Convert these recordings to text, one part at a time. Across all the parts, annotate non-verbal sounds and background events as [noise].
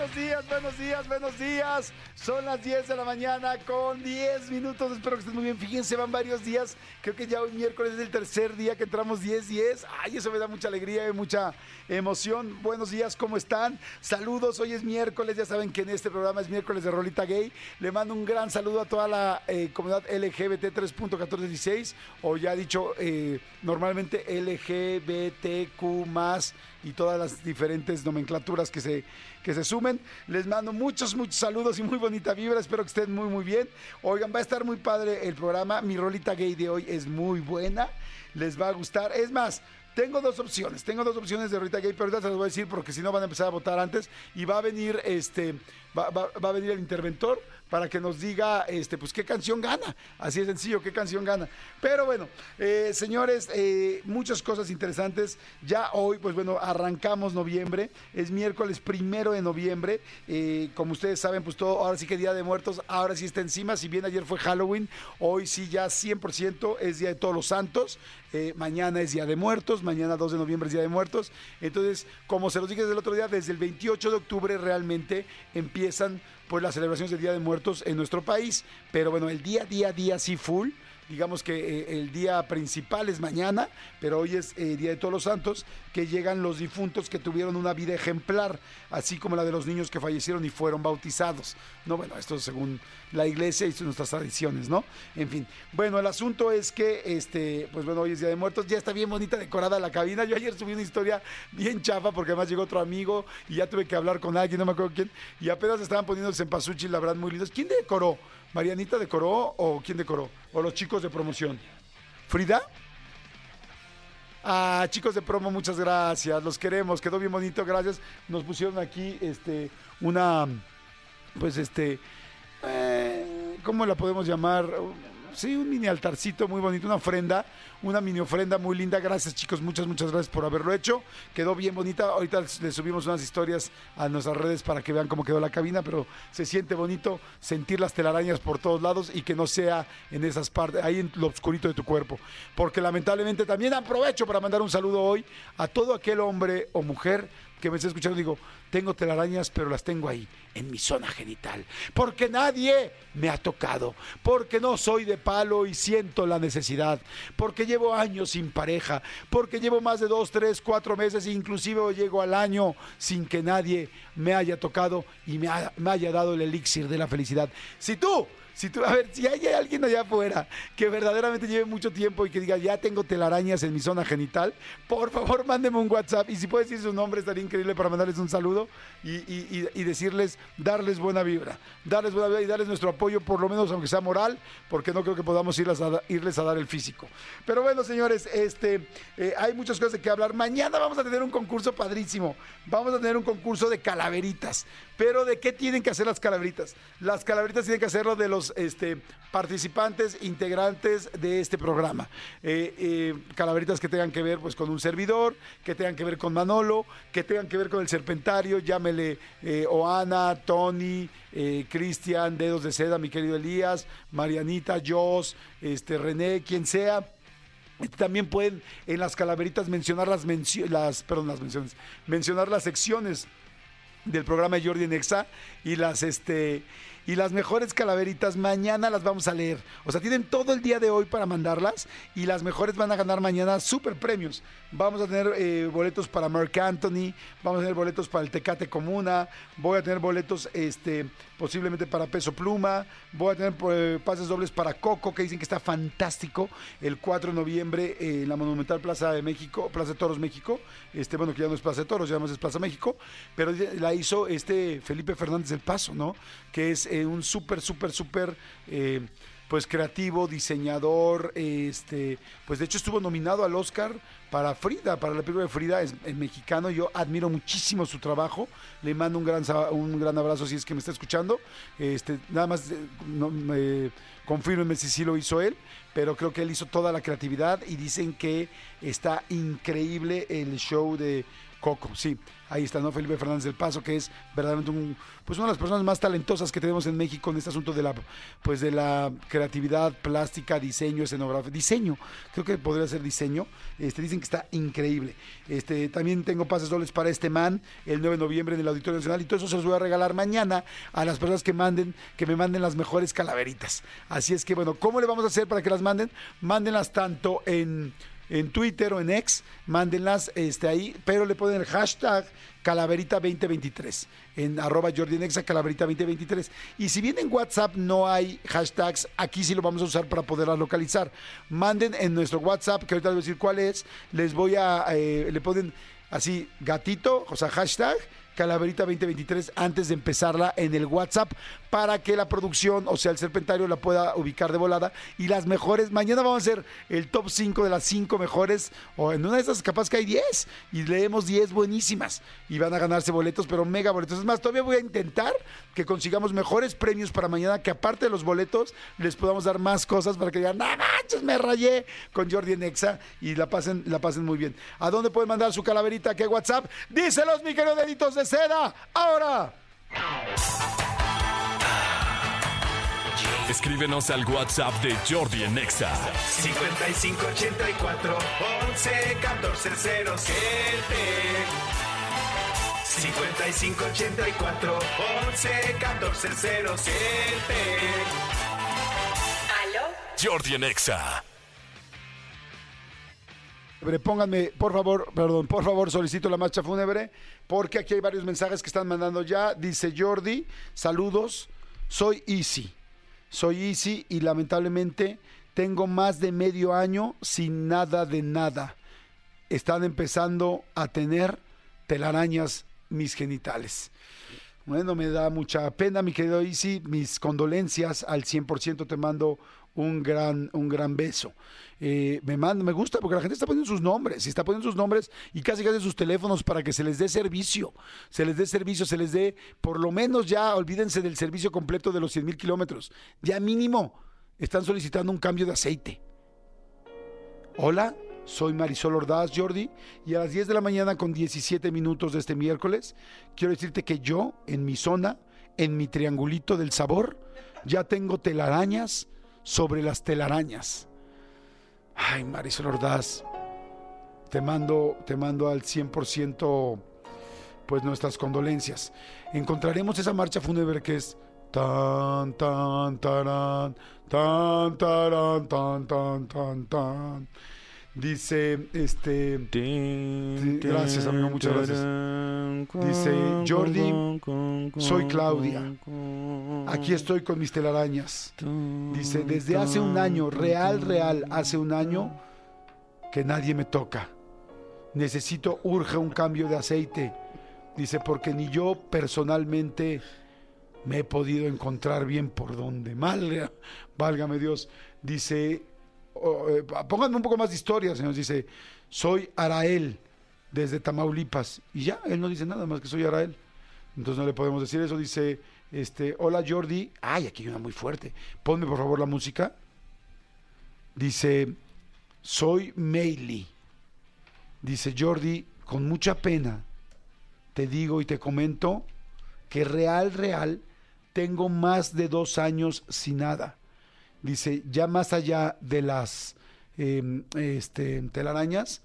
Buenos días, buenos días, buenos días. Son las 10 de la mañana con 10 minutos. Espero que estén muy bien. Fíjense, van varios días. Creo que ya hoy miércoles es el tercer día que entramos 10-10. Ay, eso me da mucha alegría y mucha emoción. Buenos días, ¿cómo están? Saludos, hoy es miércoles. Ya saben que en este programa es miércoles de Rolita Gay. Le mando un gran saludo a toda la eh, comunidad LGBT 3.1416 o ya dicho eh, normalmente LGBTQ y todas las diferentes nomenclaturas que se, que se sumen. Les mando muchos, muchos saludos y muy bonita vibra. Espero que estén muy, muy bien. Oigan, va a estar muy padre el programa. Mi rolita gay de hoy es muy buena. Les va a gustar. Es más, tengo dos opciones, tengo dos opciones de rolita gay, pero ahorita se las voy a decir porque si no van a empezar a votar antes y va a venir este, va, va- va a venir el interventor para que nos diga este, pues qué canción gana. Así de sencillo, qué canción gana. Pero bueno, eh, señores, eh, muchas cosas interesantes. Ya hoy, pues bueno, arrancamos noviembre. Es miércoles primero de noviembre. Eh, como ustedes saben, pues todo, ahora sí que Día de Muertos, ahora sí está encima. Si bien ayer fue Halloween, hoy sí ya 100% es Día de Todos los Santos. Mañana es Día de Muertos, mañana 2 de noviembre es Día de Muertos. Entonces, como se los dije desde el otro día, desde el 28 de octubre realmente empiezan pues las celebraciones del Día de Muertos en nuestro país. Pero bueno, el día, día, día sí full. Digamos que eh, el día principal es mañana, pero hoy es eh, Día de Todos los Santos, que llegan los difuntos que tuvieron una vida ejemplar, así como la de los niños que fallecieron y fueron bautizados. No, bueno, esto según la iglesia y nuestras tradiciones, ¿no? En fin. Bueno, el asunto es que, este, pues bueno, hoy es Día de Muertos, ya está bien bonita decorada la cabina. Yo ayer subí una historia bien chafa porque además llegó otro amigo y ya tuve que hablar con alguien, no me acuerdo quién, y apenas estaban poniendo cempasúchil, la verdad, muy lindos. ¿Quién decoró? ¿Marianita decoró o quién decoró? ¿O los chicos de promoción? ¿Frida? Ah, chicos de promo, muchas gracias. Los queremos, quedó bien bonito, gracias. Nos pusieron aquí este una pues este eh, ¿cómo la podemos llamar? Sí, un mini altarcito muy bonito, una ofrenda, una mini ofrenda muy linda. Gracias, chicos, muchas, muchas gracias por haberlo hecho. Quedó bien bonita. Ahorita les subimos unas historias a nuestras redes para que vean cómo quedó la cabina, pero se siente bonito sentir las telarañas por todos lados y que no sea en esas partes, ahí en lo oscurito de tu cuerpo. Porque lamentablemente también aprovecho para mandar un saludo hoy a todo aquel hombre o mujer que me está escuchando, digo, tengo telarañas, pero las tengo ahí, en mi zona genital. Porque nadie me ha tocado. Porque no soy de palo y siento la necesidad. Porque llevo años sin pareja. Porque llevo más de dos, tres, cuatro meses, inclusive llego al año sin que nadie me haya tocado y me, me haya dado el elixir de la felicidad. Si tú si tú, a ver, si hay alguien allá afuera que verdaderamente lleve mucho tiempo y que diga, ya tengo telarañas en mi zona genital, por favor mándeme un WhatsApp y si puedes decir su nombre estaría increíble para mandarles un saludo y, y- y- decirles, darles buena vibra, darles buena vibra y darles nuestro apoyo, por lo menos aunque sea moral, porque no creo que podamos irles a, irles a dar el físico. Pero bueno, señores, este, eh, hay muchas cosas de que hablar. Mañana vamos a tener un concurso padrísimo. Vamos a tener un concurso de calaveritas. Pero ¿de qué tienen que hacer las calaveritas? Las calaveritas tienen que hacerlo de los este, participantes, integrantes de este programa. Eh, eh, calaveritas que tengan que ver pues, con un servidor, que tengan que ver con Manolo, que tengan que ver con el serpentario, llámele eh, Oana, Tony, eh, Cristian, Dedos de Seda, mi querido Elías, Marianita, Jos, este, René, quien sea. También pueden en las calaveritas mencionar las, mencio- las, perdón, las menciones, mencionar las secciones del programa de Jordi Nexa y las este y las mejores calaveritas mañana las vamos a leer. O sea, tienen todo el día de hoy para mandarlas y las mejores van a ganar mañana super premios. Vamos a tener eh, boletos para Mark Anthony, vamos a tener boletos para el Tecate Comuna, voy a tener boletos este posiblemente para Peso Pluma, voy a tener eh, pases dobles para Coco que dicen que está fantástico el 4 de noviembre eh, en la Monumental Plaza de México, Plaza de Toros México. Este, bueno, que ya no es Plaza de Toros, ya más es Plaza México, pero la hizo este Felipe Fernández del Paso, ¿no? Que es eh, un súper, súper, súper, pues creativo, diseñador, este, pues de hecho estuvo nominado al Oscar para Frida, para la película de Frida, es, es mexicano, yo admiro muchísimo su trabajo, le mando un gran, un gran abrazo si es que me está escuchando, este, nada más, eh, no, me, si sí lo hizo él, pero creo que él hizo toda la creatividad y dicen que está increíble el show de Coco, sí. Ahí está, ¿no? Felipe Fernández del Paso, que es verdaderamente pues una de las personas más talentosas que tenemos en México en este asunto de la, pues de la creatividad plástica, diseño, escenografía, diseño, creo que podría ser diseño. Este, dicen que está increíble. Este, también tengo pases dobles para este man el 9 de noviembre en el Auditorio Nacional y todo eso se los voy a regalar mañana a las personas que manden, que me manden las mejores calaveritas. Así es que, bueno, ¿cómo le vamos a hacer para que las manden? Mándenlas tanto en en Twitter o en X, mándenlas este, ahí, pero le ponen el hashtag Calaverita 2023 en arroba Jordi Nexa Calaverita 2023. Y si bien en WhatsApp no hay hashtags, aquí sí lo vamos a usar para poderlas localizar. Manden en nuestro WhatsApp, que ahorita les voy a decir cuál es, les voy a, eh, le ponen así gatito, o sea, hashtag Calaverita 2023 antes de empezarla en el WhatsApp para que la producción, o sea, el serpentario la pueda ubicar de volada y las mejores, mañana vamos a hacer el top 5 de las 5 mejores o en una de esas capaz que hay 10 y leemos 10 buenísimas y van a ganarse boletos, pero mega boletos. Es más, todavía voy a intentar que consigamos mejores premios para mañana, que aparte de los boletos les podamos dar más cosas para que digan, no manches, me rayé con Jordi Nexa y la pasen, la pasen muy bien. ¿A dónde pueden mandar su calaverita? ¿Qué WhatsApp? Díselos, mi querido deditos de seda. Ahora. Escríbenos al WhatsApp de Jordi en Exa. 5584 11 14 07 5584 11 14 07 ¿Aló? Jordi en Exa. Pónganme, por favor, perdón, por favor, solicito la marcha fúnebre, porque aquí hay varios mensajes que están mandando ya. Dice Jordi, saludos, soy Easy. Soy Easy y lamentablemente tengo más de medio año sin nada de nada. Están empezando a tener telarañas mis genitales. Bueno, me da mucha pena, mi querido Easy. Mis condolencias al 100% te mando un gran, un gran beso. Eh, me manda, me gusta porque la gente está poniendo sus nombres y está poniendo sus nombres y casi casi sus teléfonos para que se les dé servicio, se les dé servicio, se les dé, por lo menos ya, olvídense del servicio completo de los 100 mil kilómetros, ya mínimo están solicitando un cambio de aceite. Hola, soy Marisol Ordaz, Jordi, y a las 10 de la mañana con 17 minutos de este miércoles, quiero decirte que yo, en mi zona, en mi triangulito del sabor, ya tengo telarañas sobre las telarañas. Ay, Marisol Ordaz, te mando, te mando al 100% pues nuestras condolencias. Encontraremos esa marcha fúnebre que es tan tan tarán, tan tarán, tan tan tan tan. Dice este gracias amigo, muchas gracias. Dice Jordi, soy Claudia. Aquí estoy con mis telarañas. Dice, desde hace un año, real, real, hace un año que nadie me toca. Necesito, urge un cambio de aceite. Dice, porque ni yo personalmente me he podido encontrar bien por donde. [laughs] Mal, válgame Dios. Dice, eh, pónganme un poco más de historia, señor. Dice, soy Arael desde Tamaulipas. Y ya, él no dice nada más que soy Arael. Entonces no le podemos decir eso. Dice, este, hola Jordi. Ay, aquí hay una muy fuerte. Ponme por favor la música. Dice, soy Meili. Dice Jordi, con mucha pena, te digo y te comento que real, real, tengo más de dos años sin nada. Dice, ya más allá de las eh, este, telarañas,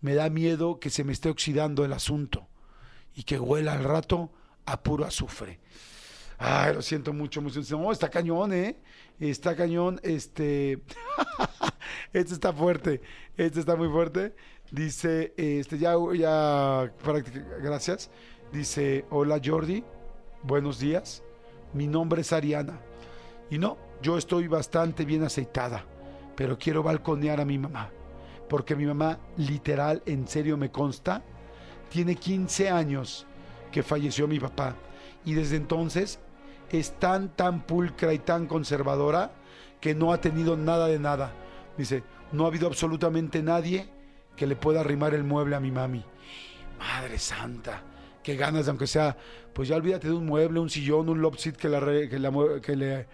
me da miedo que se me esté oxidando el asunto y que huela al rato a puro azufre. Ay, lo siento mucho, mucho. No, está cañón, ¿eh? Está cañón, este... [laughs] este está fuerte, este está muy fuerte. Dice, este, ya, ya, gracias. Dice, hola Jordi, buenos días. Mi nombre es Ariana. Y no, yo estoy bastante bien aceitada, pero quiero balconear a mi mamá. Porque mi mamá, literal, en serio me consta, tiene 15 años que falleció mi papá. Y desde entonces es tan, tan pulcra y tan conservadora que no ha tenido nada de nada. Dice, no ha habido absolutamente nadie que le pueda arrimar el mueble a mi mami. Madre santa, qué ganas, aunque sea, pues ya olvídate de un mueble, un sillón, un la, que, la, que le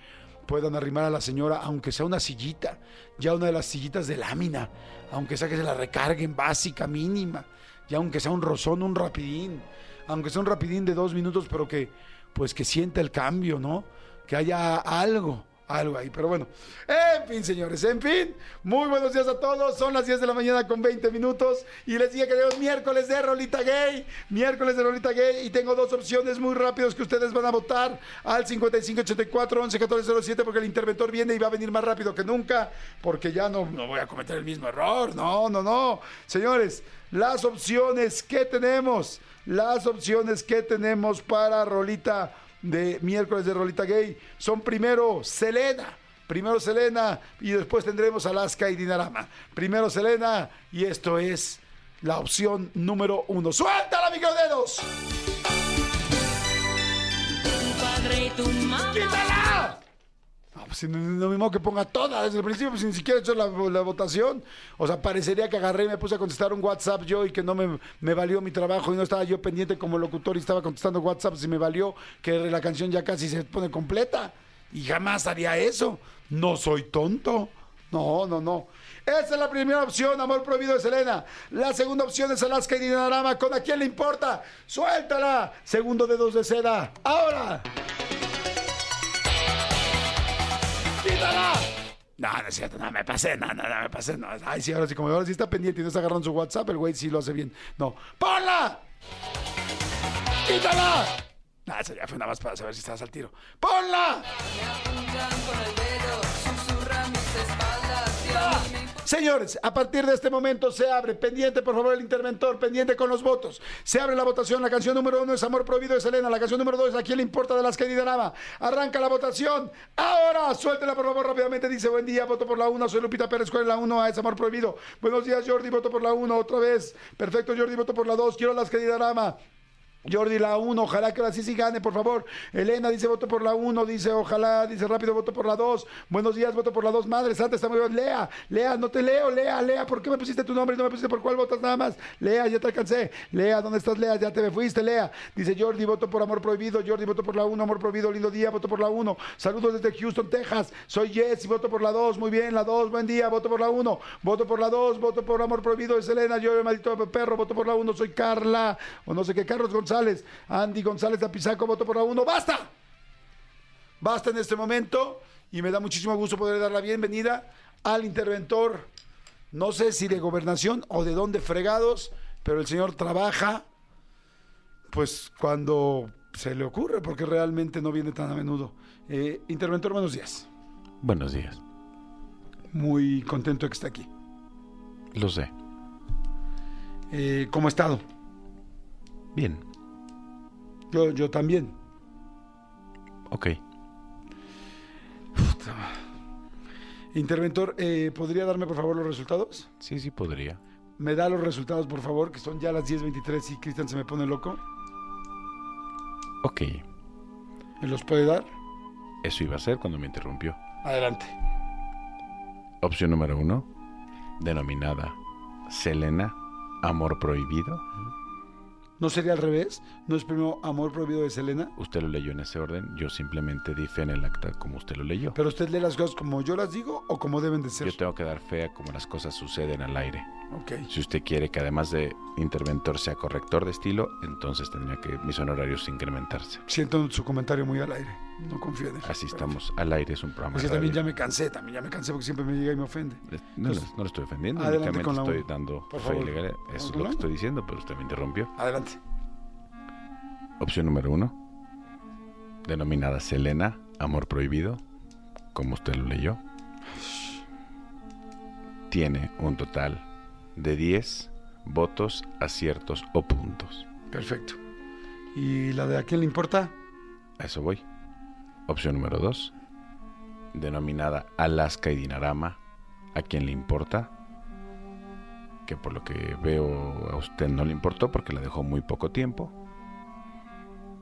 puedan arrimar a la señora, aunque sea una sillita, ya una de las sillitas de lámina, aunque sea que se la recarguen básica, mínima, ya aunque sea un rozón, un rapidín, aunque sea un rapidín de dos minutos, pero que pues que sienta el cambio, ¿no? Que haya algo algo ahí. Pero bueno, en fin, señores, en fin, muy buenos días a todos. Son las 10 de la mañana con 20 minutos y les dije que tenemos miércoles de Rolita Gay, miércoles de Rolita Gay y tengo dos opciones muy rápidos que ustedes van a votar al 5584 111407 porque el interventor viene y va a venir más rápido que nunca porque ya no, no voy a cometer el mismo error. No, no, no. Señores, las opciones que tenemos, las opciones que tenemos para Rolita de miércoles de Rolita Gay son primero Selena. Primero Selena y después tendremos Alaska y Dinarama. Primero Selena y esto es la opción número uno. ¡Suéltala, microdedos! Tu padre y tu mamá. ¡Quítala! No, pues no, mismo que ponga toda desde el principio, pues ni siquiera he hecho la, la votación. O sea, parecería que agarré y me puse a contestar un WhatsApp yo y que no me, me valió mi trabajo y no estaba yo pendiente como locutor y estaba contestando WhatsApp y me valió que la canción ya casi se pone completa. Y jamás haría eso. No soy tonto. No, no, no. Esa es la primera opción, Amor Prohibido de Selena. La segunda opción es Alaska y Dinarama. ¿Con a quién le importa? ¡Suéltala! Segundo dedos de seda. ¡Ahora! ¡Quítala! No, no es cierto, no me pasé, no, no, no me pasé. No. Ay, sí, ahora sí, como ahora sí está pendiente y no está agarrando su WhatsApp, el güey sí lo hace bien. No. ¡Ponla! ¡Quítala! No, eso ya fue nada más para saber si estás al tiro. ¡Ponla! Señores, a partir de este momento se abre, pendiente por favor el interventor, pendiente con los votos. Se abre la votación, la canción número uno es Amor Prohibido de Selena, la canción número dos es A quién le importa de las que. Arranca la votación, ahora, suéltela por favor rápidamente, dice buen día, voto por la uno, soy Lupita Pérez, ¿cuál es la uno? Es Amor Prohibido. Buenos días Jordi, voto por la uno, otra vez. Perfecto Jordi, voto por la dos, quiero las que. Jordi la 1, ojalá que ahora sí sí gane, por favor. Elena dice voto por la 1, dice ojalá, dice rápido voto por la 2. Buenos días, voto por la 2. Madre Santa, está muy bien. Lea, Lea, no te leo, Lea, Lea, ¿por qué me pusiste tu nombre y no me pusiste por cuál votas nada más? Lea, ya te alcancé. Lea, ¿dónde estás, Lea? Ya te me fuiste, Lea. Dice Jordi, voto por amor prohibido. Jordi, voto por la 1, amor prohibido, lindo día, voto por la 1. Saludos desde Houston, Texas. Soy Jess y voto por la 2. Muy bien, la 2, buen día, voto por la 1. Voto por la 2, voto por amor prohibido. Es Elena, yo, maldito perro, voto por la 1. Soy Carla, o no sé qué, Carlos González. Andy González de Apizaco, voto por la 1. ¡Basta! Basta en este momento y me da muchísimo gusto poder dar la bienvenida al interventor, no sé si de gobernación o de dónde fregados, pero el señor trabaja pues cuando se le ocurre, porque realmente no viene tan a menudo. Eh, interventor, buenos días. Buenos días. Muy contento de que esté aquí. Lo sé. Eh, ¿Cómo ha estado? Bien. Yo, yo también. Ok. Interventor, eh, ¿podría darme por favor los resultados? Sí, sí podría. Me da los resultados, por favor, que son ya las 10.23 y Cristian se me pone loco. Ok. ¿Me los puede dar? Eso iba a ser cuando me interrumpió. Adelante. Opción número uno, denominada Selena, Amor Prohibido. ¿No sería al revés? ¿No es primero Amor Prohibido de Selena? Usted lo leyó en ese orden, yo simplemente di fe en el acta como usted lo leyó. ¿Pero usted lee las cosas como yo las digo o como deben de ser? Yo tengo que dar fe a cómo las cosas suceden al aire. Ok. Si usted quiere que además de interventor sea corrector de estilo, entonces tendría que mis honorarios incrementarse. Siento su comentario muy al aire. No confío en él. Así estamos, al aire es un programa. Yo también ya me cansé, también ya me cansé porque siempre me llega y me ofende. No, Entonces, no lo estoy ofendiendo, adelante únicamente con la estoy dando Por fe favor. legal. Eso es lo que estoy diciendo, pero usted me interrumpió. Adelante. Opción número uno, denominada Selena, Amor Prohibido, como usted lo leyó. Tiene un total de 10 votos, aciertos o puntos. Perfecto. ¿Y la de a quién le importa? A eso voy. Opción número dos, denominada Alaska y Dinarama, ¿a quién le importa? Que por lo que veo a usted no le importó porque la dejó muy poco tiempo.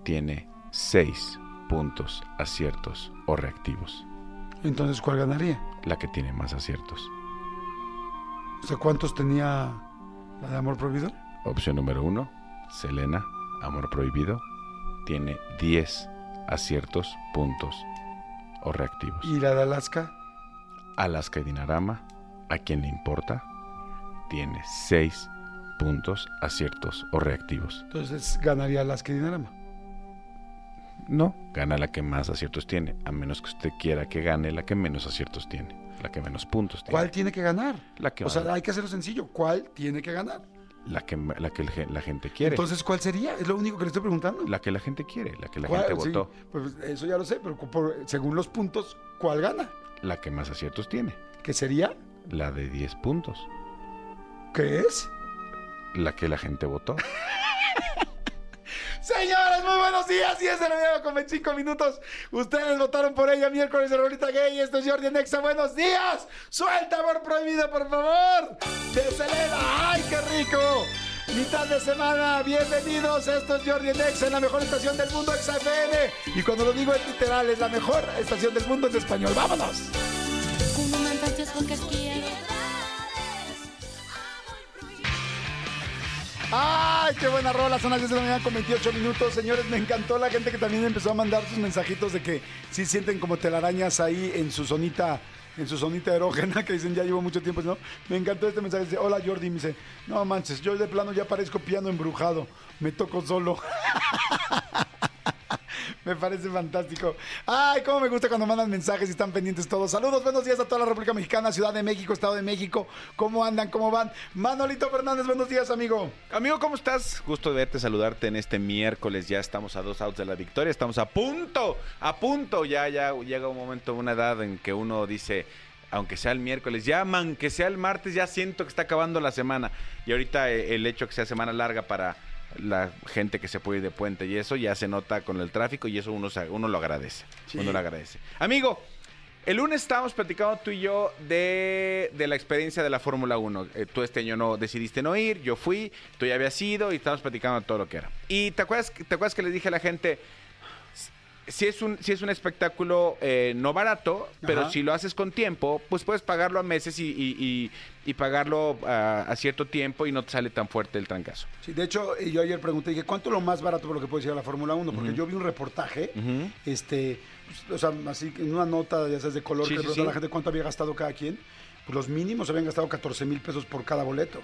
Tiene 6 puntos aciertos o reactivos, Entonces, ¿cuál ganaría? la que tiene más aciertos. O sea, ¿cuántos tenía la de Amor Prohibido? Opción número uno, Selena, Amor Prohibido, tiene 10 aciertos puntos. o reactivos. ¿Y la de Alaska? Alaska y Dinarama, a quien le importa, tiene seis puntos aciertos o reactivos. Entonces ganaría Alaska y Dinarama. No, gana la que más aciertos tiene, a menos que usted quiera que gane la que menos aciertos tiene, la que menos puntos tiene. ¿Cuál tiene que ganar? La que o sea, hay que hacerlo sencillo. ¿Cuál tiene que ganar? La que, la que el la gente quiere. Entonces, ¿cuál sería? Es lo único que le estoy preguntando. la que la gente quiere, la que la gente Sí, votó, pues eso ya lo sé, pero por- según los puntos, ¿cuál gana? la que más aciertos tiene, ¿Qué sería? la de 10 puntos, ¿Qué es? la que la gente votó. [laughs] Señores, muy buenos días. Y es el video con 25 minutos. Ustedes votaron por ella miércoles de Rolita Gay. Esto es Jordi Nexa. Buenos días. Suelta amor prohibido, por favor. De Selena. ¡Ay, qué rico! Mitad de semana, bienvenidos. Esto es Jordi Nexa en la mejor estación del mundo, XFM. Y cuando lo digo es literal, es la mejor estación del mundo en español. ¡Vámonos! Como. ¡Ay, qué buena rola! Son las 10 de la mañana con 28 minutos. Señores, me encantó la gente que también empezó a mandar sus mensajitos de que sí sienten como telarañas ahí en su zonita, en su zonita erógena, [laughs] que dicen ya llevo mucho tiempo, ¿no? Me encantó este mensaje. Dice, hola Jordi, me dice, no manches, yo de plano ya parezco piano embrujado. Me toco solo. [laughs] Me parece fantástico. Ay, cómo me gusta cuando mandan mensajes y están pendientes todos. Saludos, buenos días a toda la República Mexicana, Ciudad de México, Estado de México. ¿Cómo andan? ¿Cómo van? Manolito Fernández, buenos días, amigo. Amigo, ¿cómo estás? Gusto verte, saludarte en este miércoles. Ya estamos a dos outs de la victoria. Estamos a punto, a punto. Ya, ya llega un momento, una edad en que uno dice, aunque sea el miércoles, ya, man, que sea el martes, ya siento que está acabando la semana. Y ahorita eh, el hecho que sea semana larga para la gente que se puede ir de puente y eso ya se nota con el tráfico y eso uno, uno lo agradece. Sí. Uno lo agradece. Amigo, el lunes estábamos platicando tú y yo de, de la experiencia de la Fórmula 1. Eh, tú este año no decidiste no ir, yo fui, tú ya habías ido y estábamos platicando todo lo que era. Y te acuerdas, te acuerdas que les dije a la gente, si es un, si es un espectáculo eh, no barato, pero Ajá. si lo haces con tiempo, pues puedes pagarlo a meses y, y- y- y pagarlo a, a cierto tiempo y no te sale tan fuerte el trancazo. Sí, de hecho, yo ayer pregunté, dije, ¿cuánto es lo más barato por lo que puede ser la Fórmula 1? Porque yo vi un reportaje, este, pues, o sea, así en una nota, ya sabes, de color, Sí, que sí, le preguntó a la gente cuánto había gastado cada quien. Pues los mínimos habían gastado 14 mil pesos por cada boleto.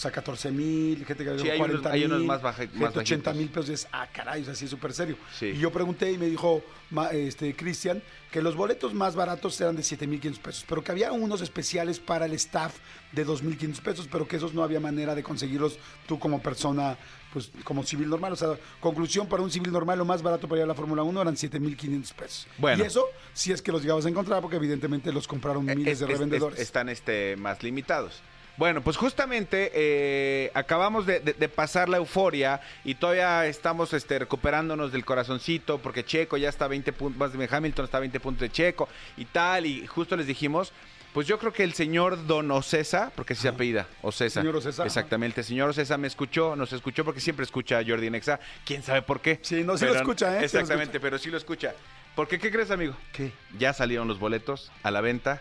O sea, 14 mil, gente que Sí, hay unos- 40 hay unos mil, más baja- gente más 80 bajitos. mil pesos. Es, ah, caray, o sea, sí es súper serio. Sí. Y yo pregunté y me dijo ma- este Cristian que los boletos más baratos eran de 7.500 pesos, pero que había unos especiales para el staff de 2.500 pesos, pero que esos no había manera de conseguirlos tú como persona, pues como civil normal. O sea, conclusión, para un civil normal lo más barato para ir a la Fórmula 1 eran 7.500 pesos. Bueno. Y eso si es que los llegabas a encontrar, porque evidentemente los compraron miles Es- de es- es- revendedores. están este, más limitados. Bueno, pues justamente eh, acabamos de, de- de pasar la euforia y todavía estamos este, recuperándonos del corazoncito porque Checo ya está a 20 puntos, más de Hamilton está a 20 puntos de Checo y tal, y justo les dijimos, pues yo creo que el señor Don Ocesa, porque así se apellida, Ocesa. Señor Ocesa. Exactamente, el señor Ocesa me escuchó, nos escuchó porque siempre escucha a Jordi Nexa, quién sabe por qué. Sí, no, sí lo escucha, ¿eh? Exactamente, escucha. pero sí lo escucha. ¿Por qué? ¿Qué crees, amigo? ¿Qué? ya salieron los boletos a la venta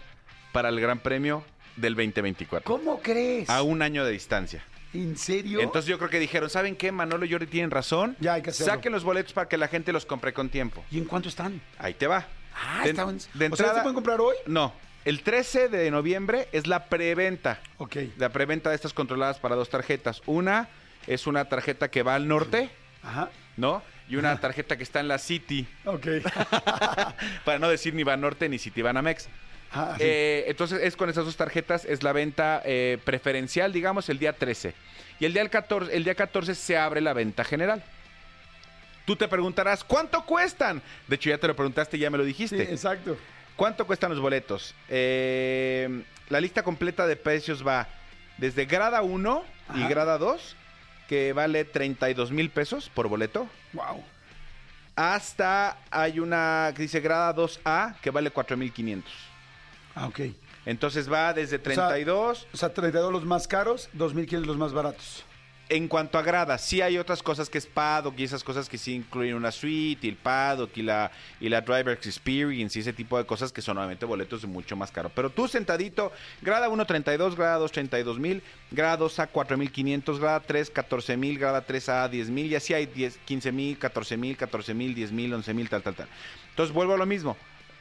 para el Gran Premio del 2024. ¿Cómo crees? A un año de distancia. ¿En serio? Entonces yo creo que dijeron, ¿saben qué? Manolo y Jordi tienen razón. Ya hay que hacerlo. Saquen los boletos para que la gente los compre con tiempo. ¿Y en cuánto están? Ahí te va. Ah, De- estaban. de o sea, ¿se pueden comprar hoy? No, el 13 de noviembre es la preventa. Ok. La preventa de estas controladas para dos tarjetas. Una es una tarjeta que va al norte, Ajá. ¿no? Y una tarjeta que está en la City. Ok. [laughs] Para no decir ni va norte ni City Banamex. Ah, sí. Eh, entonces es con esas dos tarjetas, es la venta eh, preferencial, digamos, el día 13. Y el día, el 14, el día 14 se abre la venta general. Tú te preguntarás, ¿cuánto cuestan? De hecho, ya te lo preguntaste y ya me lo sí, dijiste. exacto. ¿Cuánto cuestan los boletos? Eh, la lista completa de precios va desde grada 1 y grada 2, que vale 32 mil pesos por boleto, Wow. hasta hay una que dice grada 2A, que vale 4.500. Ah, ok. Entonces va desde sea, 32. O sea, 32 los más caros, 2.500 los más baratos. En cuanto a gradas, sí hay otras cosas que es paddock y esas cosas que sí incluyen una suite y el paddock y la, y la driver experience y ese tipo de cosas que son obviamente boletos mucho más caro. Pero tú sentadito, grada 1 32, grada 2 32 mil, grada 2 a 4 mil 500, grada 3 14 mil, grada 3 a 10 mil y así hay 10, 15 mil, 14 mil, 14 mil, 10 mil, 11 mil, tal, tal, tal. Entonces vuelvo a lo mismo.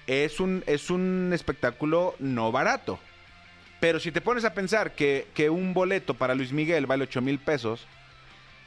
Es un, es un espectáculo no barato. Pero si te pones a pensar que, que un boleto para Luis Miguel vale 8 mil pesos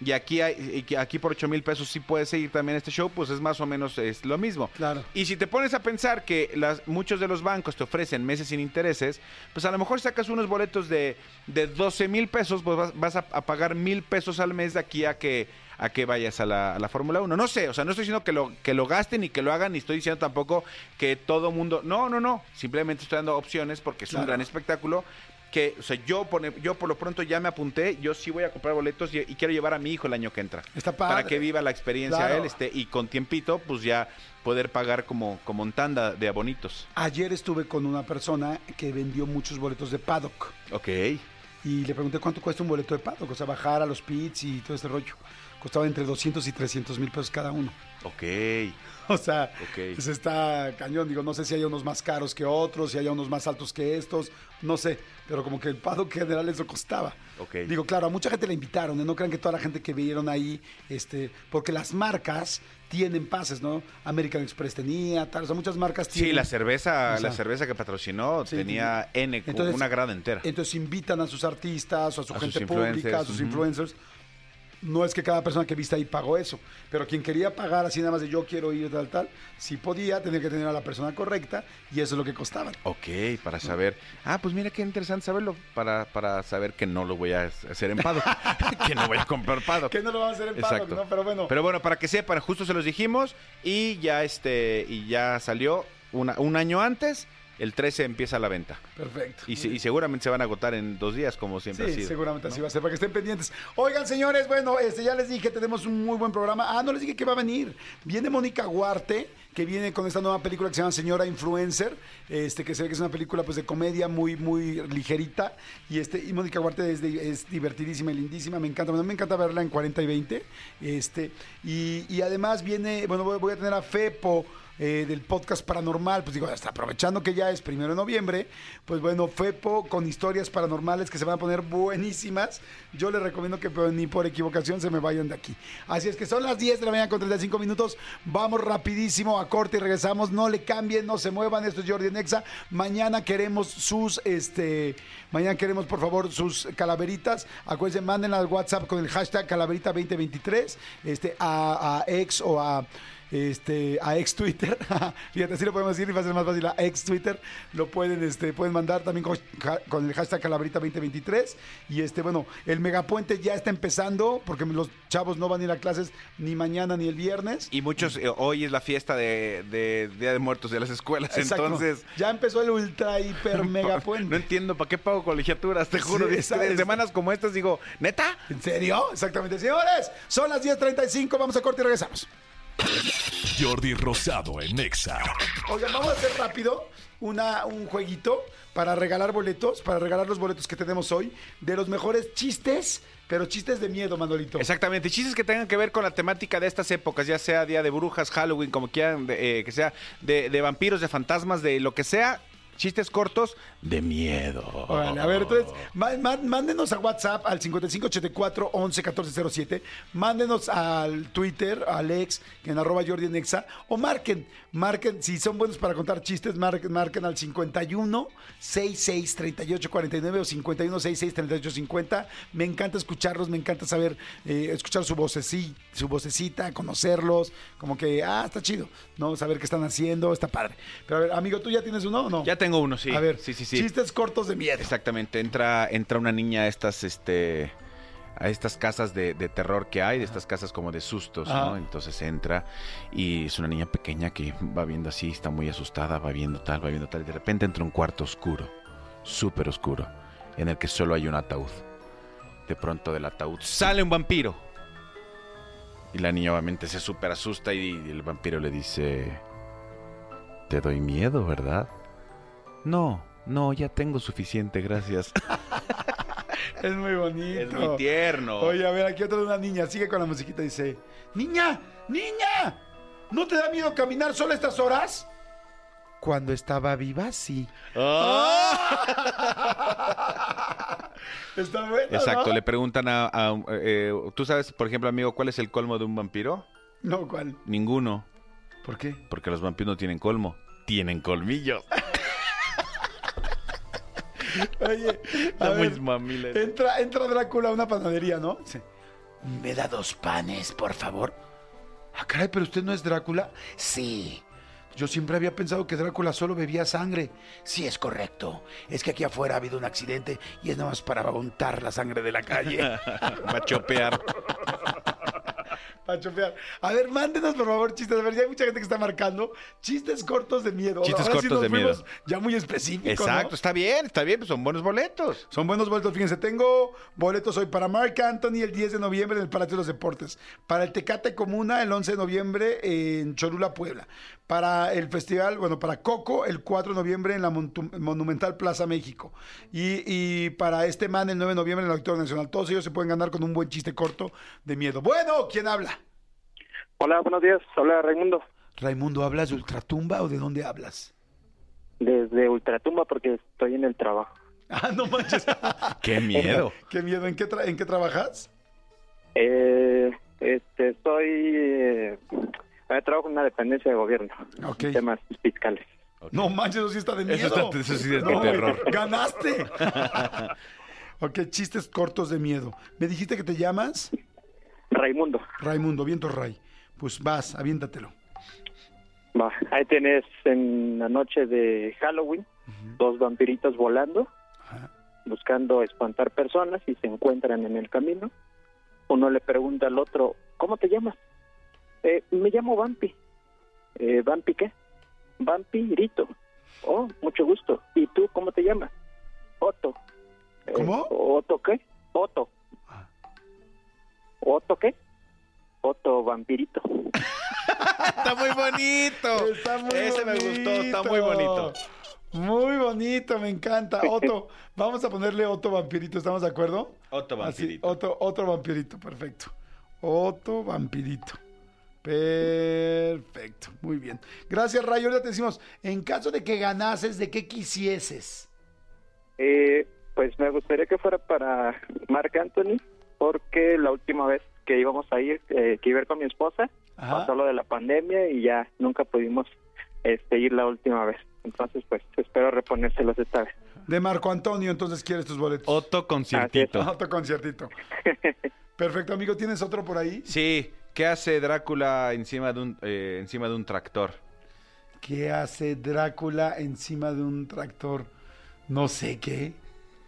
y aquí, hay, y que aquí por 8 mil pesos sí puedes seguir también este show, pues es más o menos es lo mismo. Claro. Y si te pones a pensar que las, muchos de los bancos te ofrecen meses sin intereses, pues a lo mejor sacas unos boletos de, de 12 mil pesos, pues vas, vas a, a pagar mil pesos al mes de aquí a que a que vayas a la, a la Fórmula 1. No sé, o sea, no estoy diciendo que lo, que lo gasten ni que lo hagan, ni estoy diciendo tampoco que todo mundo... No, no, no. Simplemente estoy dando opciones porque es un gran espectáculo que, o sea, yo, pone- yo por lo pronto ya me apunté, yo sí voy a comprar boletos y, y quiero llevar a mi hijo el año que entra. Está padre. Para que viva la experiencia Claro. él, este, y con tiempito, pues ya poder pagar como, como en tanda de abonitos. Ayer estuve con una persona que vendió muchos boletos de paddock. Ok. Y le pregunté cuánto cuesta un boleto de paddock, o sea, bajar a los pits y todo este rollo. Costaba entre 200 y 300 mil pesos cada uno. Ok. [laughs] O sea, Ok. pues está cañón. Digo, no sé si hay unos más caros que otros, si hay unos más altos que estos, no sé. Pero como que el paddock [laughs] general eso costaba. Digo, claro, a mucha gente le invitaron, ¿eh? no crean que toda la gente que vieron ahí, este, porque las marcas tienen pases, ¿no? American Express tenía, tal, o sea, muchas marcas tienen. Sí, la cerveza, O sea, la cerveza que patrocinó Sí, tenía N, Entonces- una grada entera. Entonces invitan a sus artistas o a su A gente pública, a sus influencers. No es que cada persona que viste ahí pagó eso, pero quien quería pagar así nada más de yo quiero ir tal tal, si podía, tenía que tener a la persona correcta y eso es lo que costaban. Ok, para saber. Ah, pues mira qué interesante saberlo. Para, para saber que no lo voy a hacer en Pado. [laughs] [laughs] que no voy a comprar Pado. Que no lo vamos a hacer en paddock, Exacto. ¿no? Pero bueno, Pero bueno, para que sepan, justo se los dijimos y ya este y ya salió una- un año antes. El 13 empieza la venta. perfecto. Y, se- y seguramente se van a agotar en dos días, como siempre ha Sí, sido. seguramente así va a ser, para que estén pendientes. Oigan, señores, bueno, este ya les dije, tenemos un muy buen programa. Ah, no les dije que va a venir. Viene Mónica Huarte, que viene con esta nueva película que se llama Señora Influencer, este que se ve que es una película pues de comedia muy, muy ligerita. Y este, y Mónica Huarte es, de- es divertidísima y lindísima, me encanta. Bueno, me encanta verla en 40 y 20. Este, y, y además viene, bueno, voy, voy a tener a Fepo eh, del podcast paranormal, pues digo, hasta aprovechando que ya es primero de noviembre, pues bueno, Fepo con historias paranormales que se van a poner buenísimas. Yo les recomiendo que pues, ni por equivocación se me vayan de aquí. Así es que son las 10 de la mañana con 35 minutos. Vamos rapidísimo a corte y regresamos. No le cambien, no se muevan. Esto es Jordi Nexa. Mañana queremos sus, este, mañana queremos por favor sus calaveritas. Acuérdense, manden al WhatsApp con el hashtag calaverita2023 este, a, a ex o a este, a ex Twitter. [laughs] Fíjate, así lo podemos decir y va a ser más fácil a ex Twitter. Lo pueden, este, pueden mandar también con, el hashtag Calabrita 2023. Y este, bueno, el megapuente ya está empezando porque los chavos no van a ir a clases ni mañana ni el viernes. Y muchos, eh, hoy es la fiesta de, de Día de Muertos de las escuelas, Exacto. entonces... ya empezó el ultra hiper [laughs] megapuente. No entiendo para qué pago colegiaturas, te juro. Sí, en semanas como estas digo, ¿neta? ¿En serio? Exactamente. Señores, son las 10.35. Vamos a corte y regresamos. Jordi Rosado en Exa. Oigan, vamos a hacer rápido una, un jueguito para regalar boletos, para regalar los boletos que tenemos hoy, de los mejores chistes, pero chistes de miedo, Manolito. Exactamente, chistes que tengan que ver con la temática de estas épocas, ya sea Día de Brujas, Halloween, como quieran, de, eh, que sea de, de vampiros, de fantasmas, de lo que sea, chistes cortos de miedo. Órale, a ver, entonces, mándenos a WhatsApp al 5584 11 1407, mándenos al Twitter, al ex, en arroba Jordi en Exa, o marquen, marquen, si son buenos para contar chistes, marquen, marquen al 51 66 38 49 o 51 66 38 50. Me encanta escucharlos, me encanta saber, eh, escuchar su vocecita, su vocecita, conocerlos, como que, ah, está chido, ¿no? Saber qué están haciendo, está padre. Pero a ver, amigo, ¿tú ya tienes uno o no? Ya tengo uno, sí. A ver, sí, sí, sí. chistes cortos de miedo. Exactamente, entra, entra una niña a estas, este, a estas casas de, de terror que hay, de estas casas como de sustos, ¿no? Entonces entra y es una niña pequeña que va viendo así, está muy asustada, va viendo tal, va viendo tal, y de repente entra un cuarto oscuro, súper oscuro, en el que solo hay un ataúd. De pronto del ataúd sale un vampiro. Y la niña obviamente se súper asusta y el vampiro le dice, te doy miedo, ¿verdad? No, no, ya tengo suficiente, gracias. [laughs] [laughs] Es muy bonito. Es muy tierno. Oye, a ver, aquí otra de una niña. Sigue con la musiquita. Dice: ¡Niña! ¡Niña! ¿No te da miedo caminar sola estas horas? Cuando estaba viva, sí. [laughs] Está bueno. Exacto, ¿no? le preguntan a... a- eh, ¿Tú sabes, por ejemplo, amigo, cuál es el colmo de un vampiro? No, ¿cuál? Ninguno, ¿Por qué? porque los vampiros no tienen colmo. tienen colmillos. [laughs] Oye, a entra, entra Drácula a una panadería, ¿no? Dice, ¿me da dos panes, por favor? Ah, caray, pero usted no es Drácula. Sí. Yo siempre había pensado que Drácula solo bebía sangre. Sí, es correcto. Es que aquí afuera ha habido un accidente y es nada más para untar la sangre de la calle. [laughs] Va a chopear. Para chopear. A ver, mándenos por favor chistes. A ver, ya hay mucha gente que está marcando. Chistes cortos de miedo. Chistes Ahora sí cortos nos de miedo. Ya muy específicos. Exacto, ¿no? está bien, está bien, pues son buenos boletos. Son buenos boletos, fíjense, tengo boletos hoy para Mark Anthony el 10 de noviembre en el Palacio de los Deportes, para el Tecate Comuna el 11 de noviembre en Cholula, Puebla, para el festival, bueno, para Coco el 4 de noviembre en la Montu- Monumental Plaza México y, y para este man el 9 de noviembre en el Auditorio Nacional. Todos ellos se pueden ganar con un buen chiste corto de miedo. Bueno, ¿quién habla? Hola, buenos días. Hola, Raimundo. Raimundo, ¿hablas de Ultratumba o de dónde hablas? Desde Ultratumba porque estoy en el trabajo. [laughs] Ah, no manches. [laughs] Qué [laughs] miedo. Qué miedo. ¿En qué, tra- en qué trabajas? Eh, este, estoy... Eh, trabajo en una dependencia de gobierno. Ok. Temas fiscales. No manches, eso sí está de miedo. Eso está- eso sí es de terror. ¡Ganaste! [laughs] ok, chistes cortos de miedo. ¿Me dijiste que te llamas? Raimundo. Raimundo, viento Ray. Pues vas, aviéntatelo. Va, ahí tienes en la noche de Halloween dos vampiritos volando, Ajá. buscando espantar personas y se encuentran en el camino. Uno le pregunta al otro, ¿cómo te llamas? "Eh, me llamo Vampi. Eh, ¿Vampi qué? Vampirito. Oh, mucho gusto. ¿Y tú cómo te llamas? Otto. "Eh, ¿Cómo? ¿Otto qué? Otto. Ah. ¿Otto qué? Otto Vampirito. [laughs] Está muy bonito. Está muy Ese me gustó, está muy bonito. bonito. Muy bonito, me encanta. [laughs] Otto, vamos a ponerle Otto Vampirito, ¿estamos de acuerdo? Otto Así, vampirito. otro, otro vampirito, perfecto. Otto Vampirito. Perfecto, muy bien. Gracias, Ray. Ahora te decimos, en caso de que ganases, ¿de qué quisieses? Eh, pues me gustaría que fuera para Marc Anthony, porque la última vez que íbamos a ir, eh, que iba a ir con mi esposa, Ajá. pasó lo de la pandemia y ya nunca pudimos este, ir la última vez. Entonces, pues espero reponérselos esta vez. De Marco Antonio, entonces quieres tus boletos. Otto conciertito. Otro conciertito. [laughs] Perfecto, amigo. ¿Tienes otro por ahí? Sí, ¿qué hace Drácula encima de un eh, encima de un tractor? ¿Qué hace Drácula encima de un tractor? No sé qué.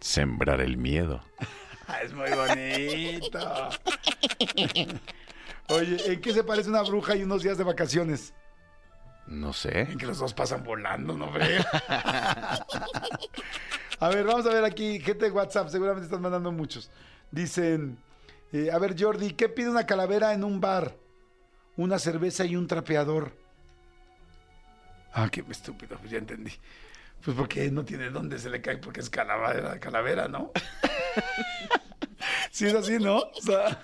Sembrar el miedo. [laughs] Es muy bonito. [laughs] Oye, ¿en qué se parece una bruja y unos días de vacaciones? No sé. En que los dos pasan volando, ¿no frega? [laughs] A ver, vamos a ver aquí, gente de WhatsApp, seguramente están mandando muchos. Dicen, eh, a ver, Jordi, ¿qué pide una calavera en un bar? Una cerveza y un trapeador. Ah, qué estúpido, pues ya entendí. Pues porque no tiene dónde se le cae, porque es calavera, calavera, ¿no? [laughs] sí, es así, ¿no? O sea,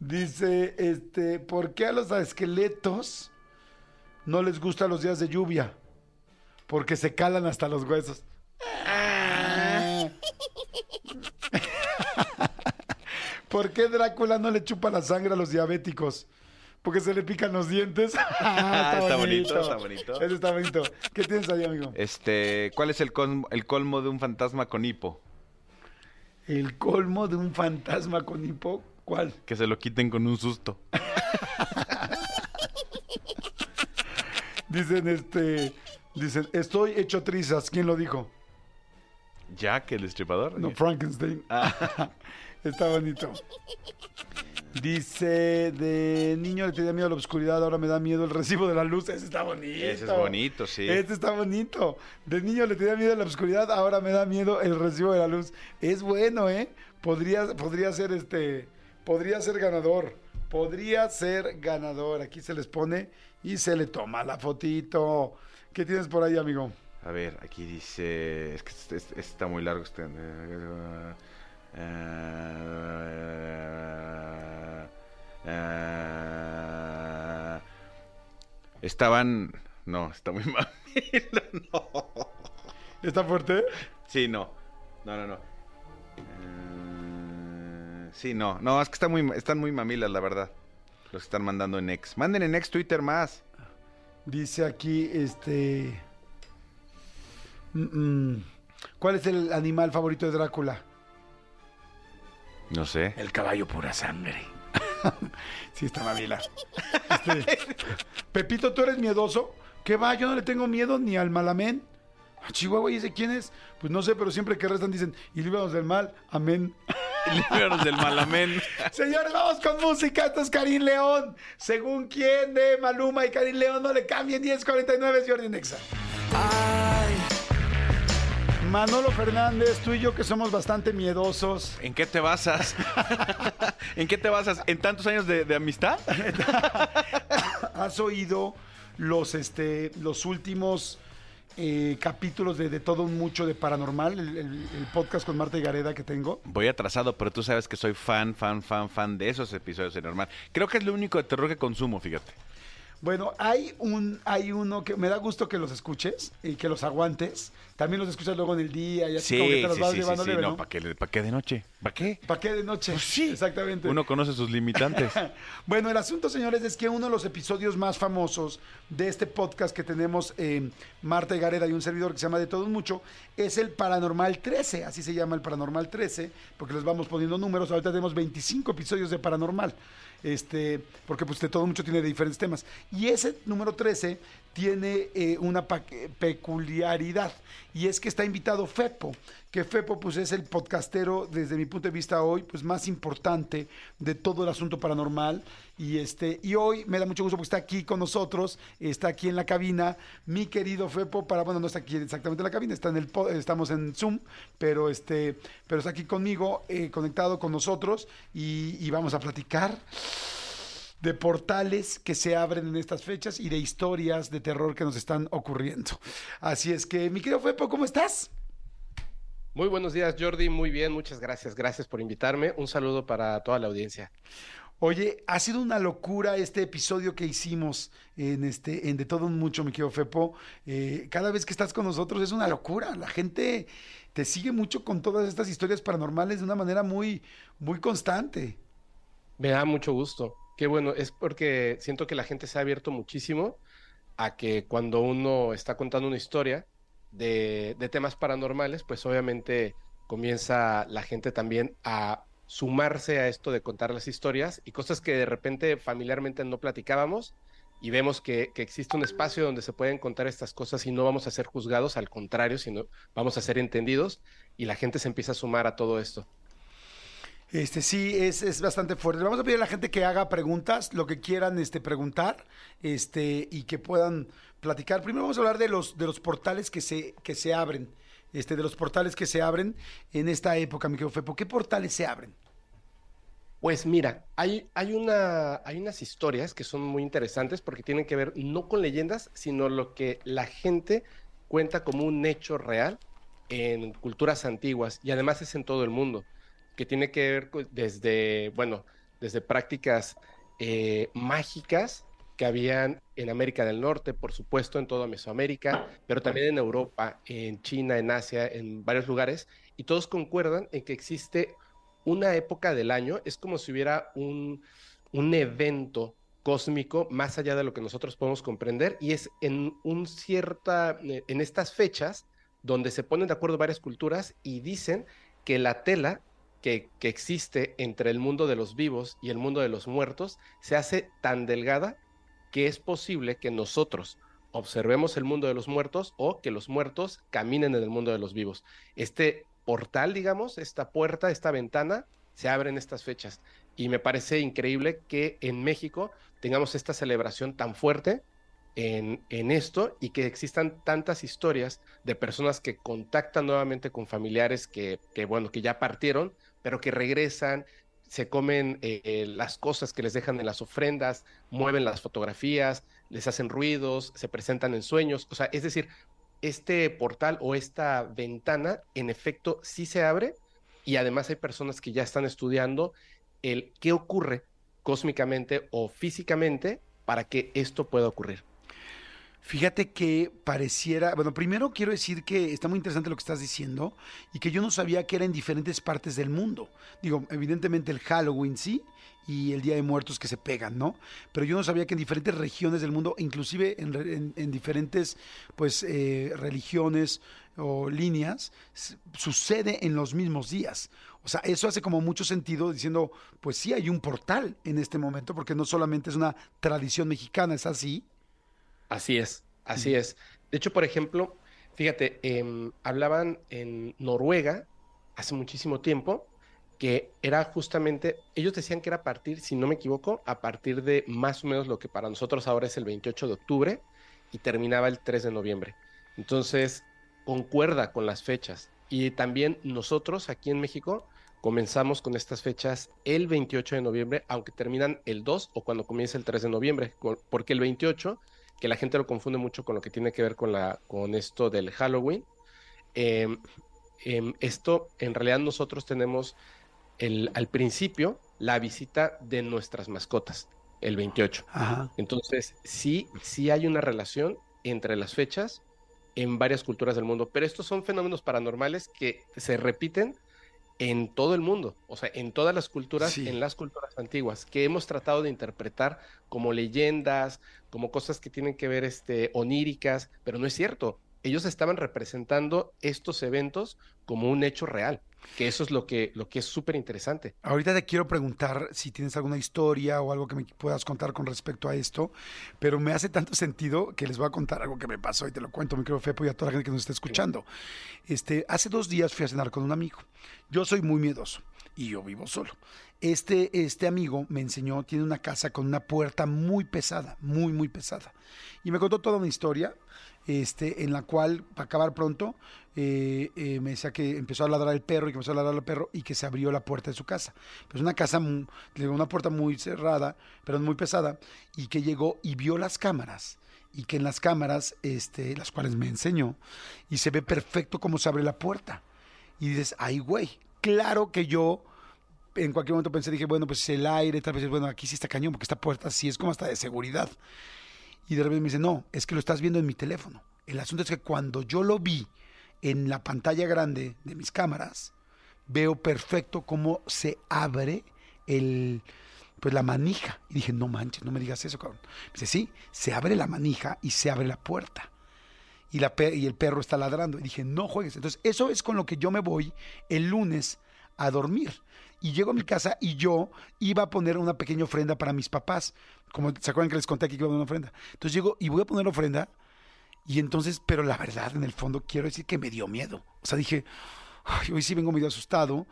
dice, este, ¿por qué a los esqueletos no les gustan los días de lluvia? Porque se calan hasta los huesos. Ah. [laughs] ¿Por qué Drácula no le chupa la sangre a los diabéticos? Porque se le pican los dientes. Ah, [laughs] Está bonito, está bonito. Ese está bonito. ¿Qué tienes ahí, amigo? Este, ¿cuál es el colmo, el colmo de un fantasma con hipo? El colmo de un fantasma con hipo. ¿Cuál? Que se lo quiten con un susto. [laughs] Dicen, este. Dicen, estoy hecho trizas. ¿Quién lo dijo? Jack, el destripador. No, Frankenstein. [laughs] Está bonito. Dice, de niño le tenía miedo a la oscuridad, ahora me da miedo el recibo de la luz. Ese está bonito. Ese es bonito, sí. Este está bonito. De niño le tenía miedo a la oscuridad, ahora me da miedo el recibo de la luz. Es bueno, ¿eh? Podría, podría ser este, podría ser ganador. Podría ser ganador. Aquí se les pone y se le toma la fotito. ¿Qué tienes por ahí, amigo? A ver, aquí dice. Es que está muy largo. Este, eh, estaban. No, está muy [laughs] mal. no. ¿Está fuerte? Sí, no. No, no, no. Eh, sí, no. No, es que están muy, están muy mamilas, la verdad. Los que están mandando en X. Manden en X Twitter más. Dice aquí, este... mm, mm, ¿Cuál es el animal favorito de Drácula? No sé. El caballo pura sangre. [laughs] sí, está Mavila. Este, Pepito, ¿tú eres miedoso? ¿Qué va? Yo no le tengo miedo ni al malamén. A Chihuahua, ¿y ese quién es? Pues no sé, pero siempre que rezan dicen, y líbranos del mal, amén. [laughs] Líbranos del malamén. [laughs] Señores, vamos con música. Esto es Karim León. Según quién de Maluma y Karim León, no le cambien 1049 es Jordi Nexa. Manolo Fernández, tú y yo que somos bastante miedosos. ¿En qué te basas? [laughs] ¿En qué te basas? ¿En tantos años de, de amistad? [laughs] ¿Has oído los, este, los últimos eh, capítulos de, de Todo un Mucho de Paranormal? El, el- el podcast con Marta y Gareda que tengo. Voy atrasado, pero tú sabes que soy fan, fan, fan, fan de esos episodios de normal. Creo que es lo único de terror que consumo, fíjate. Bueno, hay un, hay uno que me da gusto que los escuches y que los aguantes. También los escuchas luego en el día y así Sí, como que sí, te los vas sí, sí, llevando sí, leve, no, ¿no? ¿para qué, pa' qué de noche? ¿Para qué? ¿Para qué de noche? Pues sí. Exactamente. Uno conoce sus limitantes. [laughs] Bueno, el asunto, señores, es que uno de los episodios más famosos de este podcast que tenemos eh, Marta y Gareda y un servidor que se llama De Todo un Mucho es el Paranormal 13. Así se llama el Paranormal 13, porque les vamos poniendo números. Ahorita tenemos 25 episodios de Paranormal. Este, porque pues de todo mucho tiene diferentes temas. Y ese número 13 tiene eh, una peculiaridad y es que está invitado Fepo, que Fepo pues es el podcastero desde mi punto de vista hoy pues más importante de todo el asunto paranormal y este y hoy me da mucho gusto porque está aquí con nosotros, está aquí en la cabina mi querido Fepo para bueno no está aquí exactamente en la cabina, está en el estamos en Zoom, pero este pero está aquí conmigo eh, conectado con nosotros y, y vamos a platicar de portales que se abren en estas fechas y de historias de terror que nos están ocurriendo. Así es que, mi querido Fepo, ¿cómo estás? Muy buenos días, Jordi. Muy bien, muchas gracias. Gracias por invitarme. Un saludo para toda la audiencia. Oye, ha sido una locura este episodio que hicimos en este, en De Todo un Mucho, mi querido Fepo. Eh, cada vez que estás con nosotros es una locura. La gente te sigue mucho con todas estas historias paranormales de una manera muy, muy constante. Me da mucho gusto. Qué bueno, es porque siento que la gente se ha abierto muchísimo a que cuando uno está contando una historia de, temas paranormales, pues obviamente comienza la gente también a sumarse a esto de contar las historias y cosas que de repente familiarmente no platicábamos y vemos que, que existe un espacio donde se pueden contar estas cosas y no vamos a ser juzgados, al contrario, sino vamos a ser entendidos y la gente se empieza a sumar a todo esto. Este sí, es, es bastante fuerte. Vamos a pedir a la gente que haga preguntas, lo que quieran este, preguntar, este, y que puedan platicar. Primero vamos a hablar de los, de los portales que se, que se abren, este, de los portales que se abren en esta época, mi querido Fepo. ¿Qué portales se abren? Pues mira, hay, hay, una, hay unas historias que son muy interesantes porque tienen que ver no con leyendas, sino lo que la gente cuenta como un hecho real en culturas antiguas y además es en todo el mundo, que tiene que ver desde, bueno, desde prácticas eh, mágicas que habían en América del Norte, por supuesto, en toda Mesoamérica, pero también en Europa, en China, en Asia, en varios lugares, y todos concuerdan en que existe una época del año, es como si hubiera un, un evento cósmico más allá de lo que nosotros podemos comprender, y es en un cierta, eh, en estas fechas donde se ponen de acuerdo varias culturas y dicen que la tela que, existe entre el mundo de los vivos y el mundo de los muertos se hace tan delgada que es posible que nosotros observemos el mundo de los muertos o que los muertos caminen en el mundo de los vivos. Este portal, digamos, esta puerta, esta ventana, se abre en estas fechas. Y me parece increíble que en México tengamos esta celebración tan fuerte en, en esto y que existan tantas historias de personas que contactan nuevamente con familiares que, que, bueno, que ya partieron, pero que regresan, se comen eh, eh, las cosas que les dejan en las ofrendas, mueven las fotografías, les hacen ruidos, se presentan en sueños. O sea, es decir, este portal o esta ventana en efecto sí se abre y además hay personas que ya están estudiando el qué ocurre cósmicamente o físicamente para que esto pueda ocurrir. Fíjate que pareciera, bueno, primero quiero decir que está muy interesante lo que estás diciendo y que yo no sabía que era en diferentes partes del mundo. Digo, evidentemente el Halloween sí y el Día de Muertos que se pegan, ¿no? Pero yo no sabía que en diferentes regiones del mundo, inclusive en, en- en diferentes, pues, eh, religiones o líneas, sucede en los mismos días. O sea, eso hace como mucho sentido diciendo, pues sí hay un portal en este momento, porque no solamente es una tradición mexicana, es así. Así es, así es. De hecho, por ejemplo, fíjate, em, hablaban en Noruega hace muchísimo tiempo que era justamente, ellos decían que era a partir, si no me equivoco, a partir de más o menos lo que para nosotros ahora es el 28 de octubre y terminaba el 3 de noviembre. Entonces, concuerda con las fechas. Y también nosotros aquí en México comenzamos con estas fechas el 28 de noviembre, aunque terminan el 2 o cuando comienza el 3 de noviembre, porque el 28 que la gente lo confunde mucho con lo que tiene que ver con, la, con esto del Halloween. Em, em, esto, en realidad nosotros tenemos el, al principio la visita de nuestras mascotas, el 28. Ajá. Entonces, sí, sí hay una relación entre las fechas en varias culturas del mundo, pero estos son fenómenos paranormales que se repiten en todo el mundo, o sea, en todas las culturas, Sí. en las culturas antiguas, que hemos tratado de interpretar como leyendas, como cosas que tienen que ver este, oníricas, pero no es cierto. Ellos estaban representando estos eventos como un hecho real, que eso es lo que, lo que es súper interesante. Ahorita te quiero preguntar si tienes alguna historia o algo que me puedas contar con respecto a esto, pero me hace tanto sentido que les voy a contar algo que me pasó y te lo cuento, mi querido Fepo, y a toda la gente que nos está escuchando. Este, hace dos días fui a cenar con un amigo. Yo soy muy miedoso y yo vivo solo. Este, este amigo me enseñó, tiene una casa con una puerta muy pesada, muy, muy pesada. Y me contó toda una historia este, en la cual, para acabar pronto, eh, eh, me decía que empezó a ladrar el perro y que empezó a ladrar el perro y que se abrió la puerta de su casa. Pues una casa, una puerta muy cerrada, pero muy pesada, y que llegó y vio las cámaras y que en las cámaras, este, las cuales me enseñó, y se ve perfecto cómo se abre la puerta. Y dices, ay, güey, claro que yo en cualquier momento pensé, dije, bueno, pues el aire, tal vez, bueno, aquí sí está cañón, porque esta puerta sí es como hasta de seguridad. Y de repente me dice, no, es que lo estás viendo en mi teléfono. El asunto es que cuando yo lo vi en la pantalla grande de mis cámaras, veo perfecto cómo se abre el, pues la manija. Y dije, no manches, no me digas eso, cabrón. Me dice, sí, se abre la manija y se abre la puerta. Y, la y el perro está ladrando. Y dije, no juegues. Entonces, eso es con lo que yo me voy el lunes a dormir. Y llego a mi casa y yo iba a poner una pequeña ofrenda para mis papás. Como se acuerdan que les conté aquí que iba a poner una ofrenda. Entonces llego y voy a poner la ofrenda. Y entonces, pero la verdad, en el fondo, quiero decir que me dio miedo. O sea, dije, "Ay, hoy sí vengo medio asustado.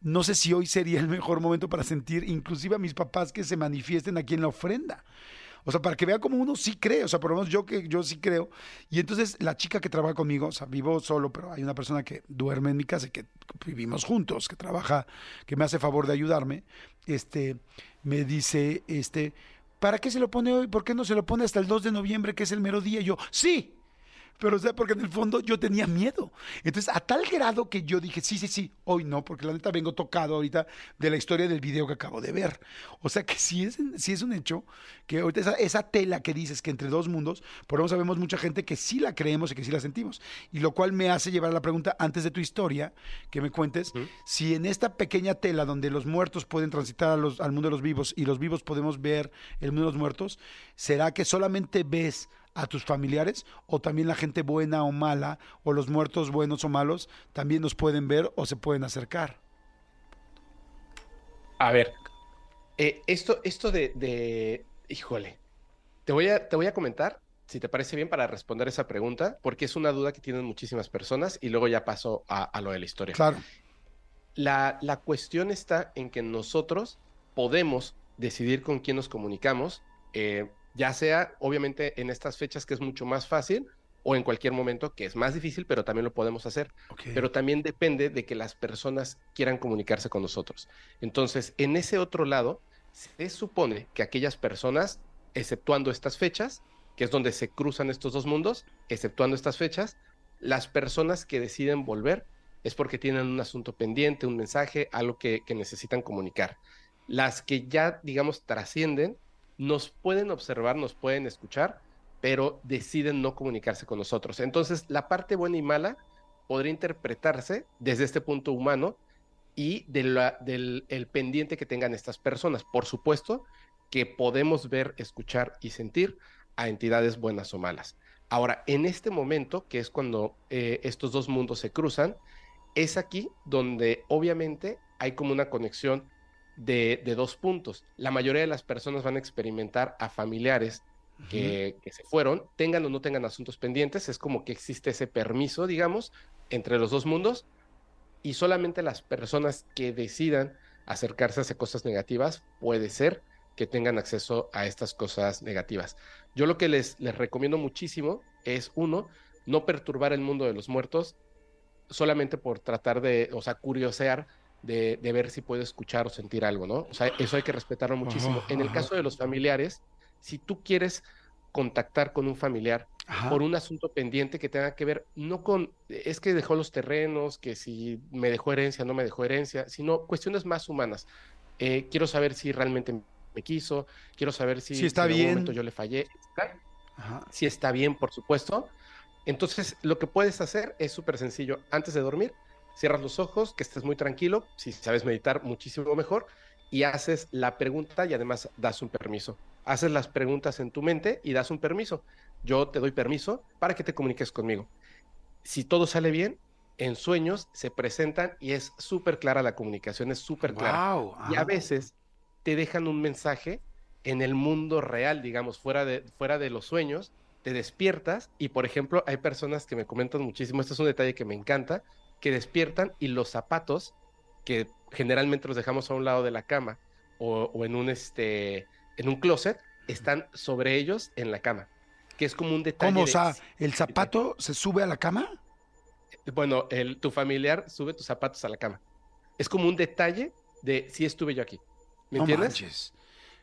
No sé si hoy sería el mejor momento para sentir, inclusive a mis papás, que se manifiesten aquí en la ofrenda. O sea, para que vea como uno sí cree, o sea, por lo menos yo que yo sí creo. Y entonces la chica que trabaja conmigo, o sea, vivo solo, pero hay una persona que duerme en mi casa y que vivimos juntos, que trabaja, que me hace favor de ayudarme, este, me dice, este, ¿para qué se lo pone hoy? ¿Por qué no se lo pone hasta el 2 de noviembre, que es el mero día? Y yo, sí, pero o sea, porque en el fondo yo tenía miedo. Entonces, a tal grado que yo dije, sí, sí, sí, hoy no, porque la neta vengo tocado ahorita de la historia del video que acabo de ver. O sea que sí es, sí es un hecho que ahorita esa, esa tela que dices que entre dos mundos, por eso sabemos mucha gente que sí la creemos y que sí la sentimos. Y lo cual me hace llevar a la pregunta antes de tu historia, que me cuentes, si en esta pequeña tela donde los muertos pueden transitar a los- al mundo de los vivos y los vivos podemos ver el mundo de los muertos, ¿será que solamente ves a tus familiares o también la gente buena o mala o los muertos buenos o malos también nos pueden ver o se pueden acercar. A ver, eh, esto, esto de, de- híjole, te voy, a, te voy a comentar, si te parece bien, para responder esa pregunta, porque es una duda que tienen muchísimas personas y luego ya paso a, a lo de la historia. Claro. La, la cuestión está en que nosotros podemos decidir con quién nos comunicamos, eh, ya sea obviamente en estas fechas que es mucho más fácil o en cualquier momento que es más difícil, pero también lo podemos hacer. Pero también depende de que las personas quieran comunicarse con nosotros. Entonces, en ese otro lado, se supone que aquellas personas, exceptuando estas fechas, que es donde se cruzan estos dos mundos, exceptuando estas fechas, las personas que deciden volver es porque tienen un asunto pendiente, un mensaje, algo que, que necesitan comunicar. Las que ya, digamos, trascienden, nos pueden observar, nos pueden escuchar, pero deciden no comunicarse con nosotros. Entonces, la parte buena y mala podría interpretarse desde este punto humano y del el pendiente que tengan estas personas. Por supuesto que podemos ver, escuchar y sentir a entidades buenas o malas. Ahora, en este momento, que es cuando eh, estos dos mundos se cruzan, es aquí donde obviamente hay como una conexión de, de dos puntos. La mayoría de las personas van a experimentar a familiares que, que se fueron, tengan o no tengan asuntos pendientes, es como que existe ese permiso, digamos, entre los dos mundos, y solamente las personas que decidan acercarse hacia cosas negativas, puede ser que tengan acceso a estas cosas negativas. Yo lo que les, les recomiendo muchísimo es, uno, no perturbar el mundo de los muertos solamente por tratar de, o sea, curiosear de, de ver si puede escuchar o sentir algo, ¿no? O sea, eso hay que respetarlo muchísimo. En el caso de los familiares, si tú quieres contactar con un familiar Ajá. por un asunto pendiente que tenga que ver no con, es que dejó los terrenos, que si me dejó herencia, no me dejó herencia, sino cuestiones más humanas. Eh, quiero saber si realmente me quiso, quiero saber si, Si está en algún bien. momento yo le fallé, Ajá. si está bien, por supuesto. Entonces, lo que puedes hacer es súper sencillo. Antes de dormir, cierras los ojos, que estés muy tranquilo. Si sabes meditar, muchísimo mejor. Y haces la pregunta y además das un permiso. Haces las preguntas en tu mente y das un permiso. Yo te doy permiso para que te comuniques conmigo. Si todo sale bien, en sueños se presentan y es súper clara la comunicación, es súper clara. Wow. Y a veces te dejan un mensaje en el mundo real, digamos, fuera de, fuera de los sueños, te despiertas y, por ejemplo, hay personas que me comentan muchísimo, este es un detalle que me encanta, que despiertan y los zapatos, que generalmente los dejamos a un lado de la cama o, o en, un, este, en un closet, están sobre ellos en la cama, que es como un detalle. ¿Cómo? O de- sea, ¿el zapato se sube a la cama? bueno, el, tu familiar sube tus zapatos a la cama. Es como un detalle de si estuve yo aquí. ¿Me no entiendes? manches.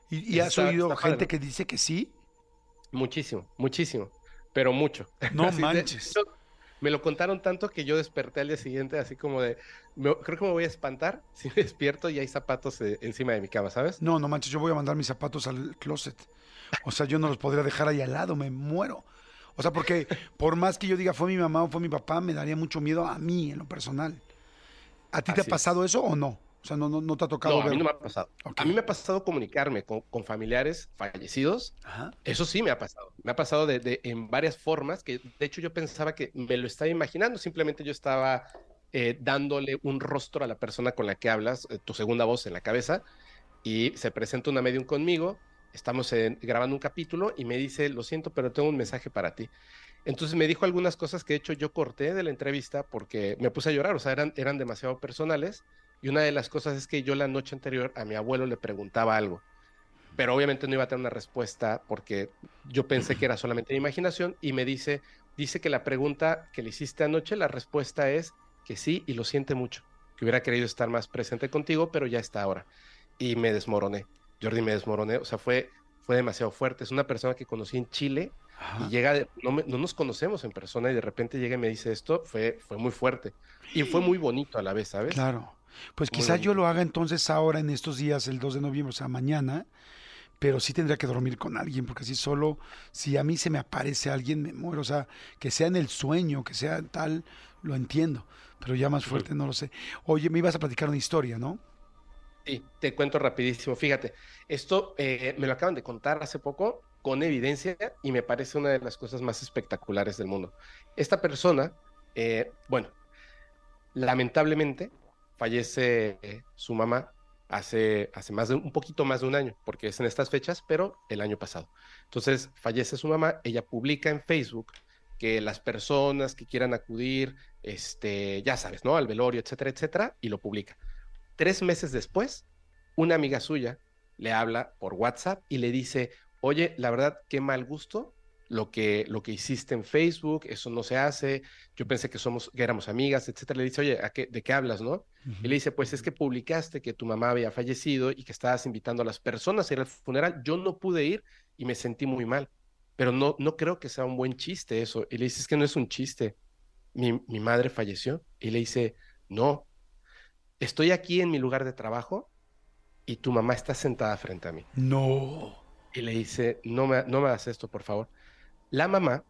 ¿Y, y has oído padre, gente que dice que sí? Muchísimo, muchísimo, pero mucho. No [laughs] manches. de me lo contaron tanto que yo desperté al día siguiente así como de, me- creo que me voy a espantar [laughs] si me despierto y hay zapatos eh, encima de mi cama, ¿sabes? No, no manches, yo voy a mandar mis zapatos al closet. O sea, yo no los podría dejar ahí al lado, me muero. O sea, porque por más que yo diga fue mi mamá o fue mi papá, me daría mucho miedo a mí en lo personal. ¿A ti te ha es. pasado eso o no? O sea, no, no, no te ha tocado No, a ver. mí no me ha pasado. A mí me ha pasado comunicarme con, con familiares fallecidos. Ajá. Eso sí me ha pasado. Me ha pasado de, de- en varias formas que de hecho yo pensaba que me lo estaba imaginando. Simplemente yo estaba eh, dándole un rostro a la persona con la que hablas, eh, tu segunda voz en la cabeza, y se presenta una medium conmigo. Estamos en- grabando un capítulo y me dice, lo siento, pero tengo un mensaje para ti. Entonces me dijo algunas cosas que de hecho yo corté de la entrevista porque me puse a llorar, o sea, eran, eran demasiado personales. Y una de las cosas es que yo la noche anterior a mi abuelo le preguntaba algo, pero obviamente no iba a tener una respuesta porque yo pensé que era solamente mi imaginación y me dice, dice que la pregunta que le hiciste anoche, la respuesta es que sí y lo siente mucho, que hubiera querido estar más presente contigo, pero ya está ahora. Y me desmoroné, Jordi me desmoroné, o sea, fue, fue demasiado fuerte. Es una persona que conocí en Chile Ajá. y llega, de- no, me- no nos conocemos en persona y de repente llega y me dice esto, fue, fue muy fuerte. Y fue muy bonito a la vez, ¿sabes? Claro. Pues Muy quizá yo lo haga entonces ahora en estos días, el 2 de noviembre, o sea, mañana, pero sí tendría que dormir con alguien, porque así solo, si a mí se me aparece alguien, me muero. O sea, que sea en el sueño, que sea tal, lo entiendo, pero ya más fuerte no lo sé. Oye, me ibas a platicar una historia, ¿no? Sí, te cuento rapidísimo. Fíjate, esto eh, me lo acaban de contar hace poco con evidencia y me parece una de las cosas más espectaculares del mundo. Esta persona, eh, bueno, lamentablemente fallece eh, su mamá hace, hace más de un poquito más de un año, porque es en estas fechas, pero el año pasado. Entonces fallece su mamá, ella publica en Facebook que las personas que quieran acudir, este, ya sabes, ¿no? Al velorio, etcétera, etcétera, y lo publica. Tres meses después, una amiga suya le habla por WhatsApp y le dice, oye, la verdad, qué mal gusto lo que, lo que hiciste en Facebook, eso no se hace, yo pensé que somos, que éramos amigas, etcétera. Le dice, oye, ¿a qué, ¿de qué hablas, no? Y le dice, pues es que publicaste que tu mamá había fallecido y que estabas invitando a las personas a ir al funeral. Yo no pude ir y me sentí muy mal, pero no, no creo que sea un buen chiste eso. Y le dice, es que no es un chiste. Mi, mi madre falleció. Y le dice, no, estoy aquí en mi lugar de trabajo y tu mamá está sentada frente a mí. No. Y le dice, no me, no me hagas esto, por favor. La mamá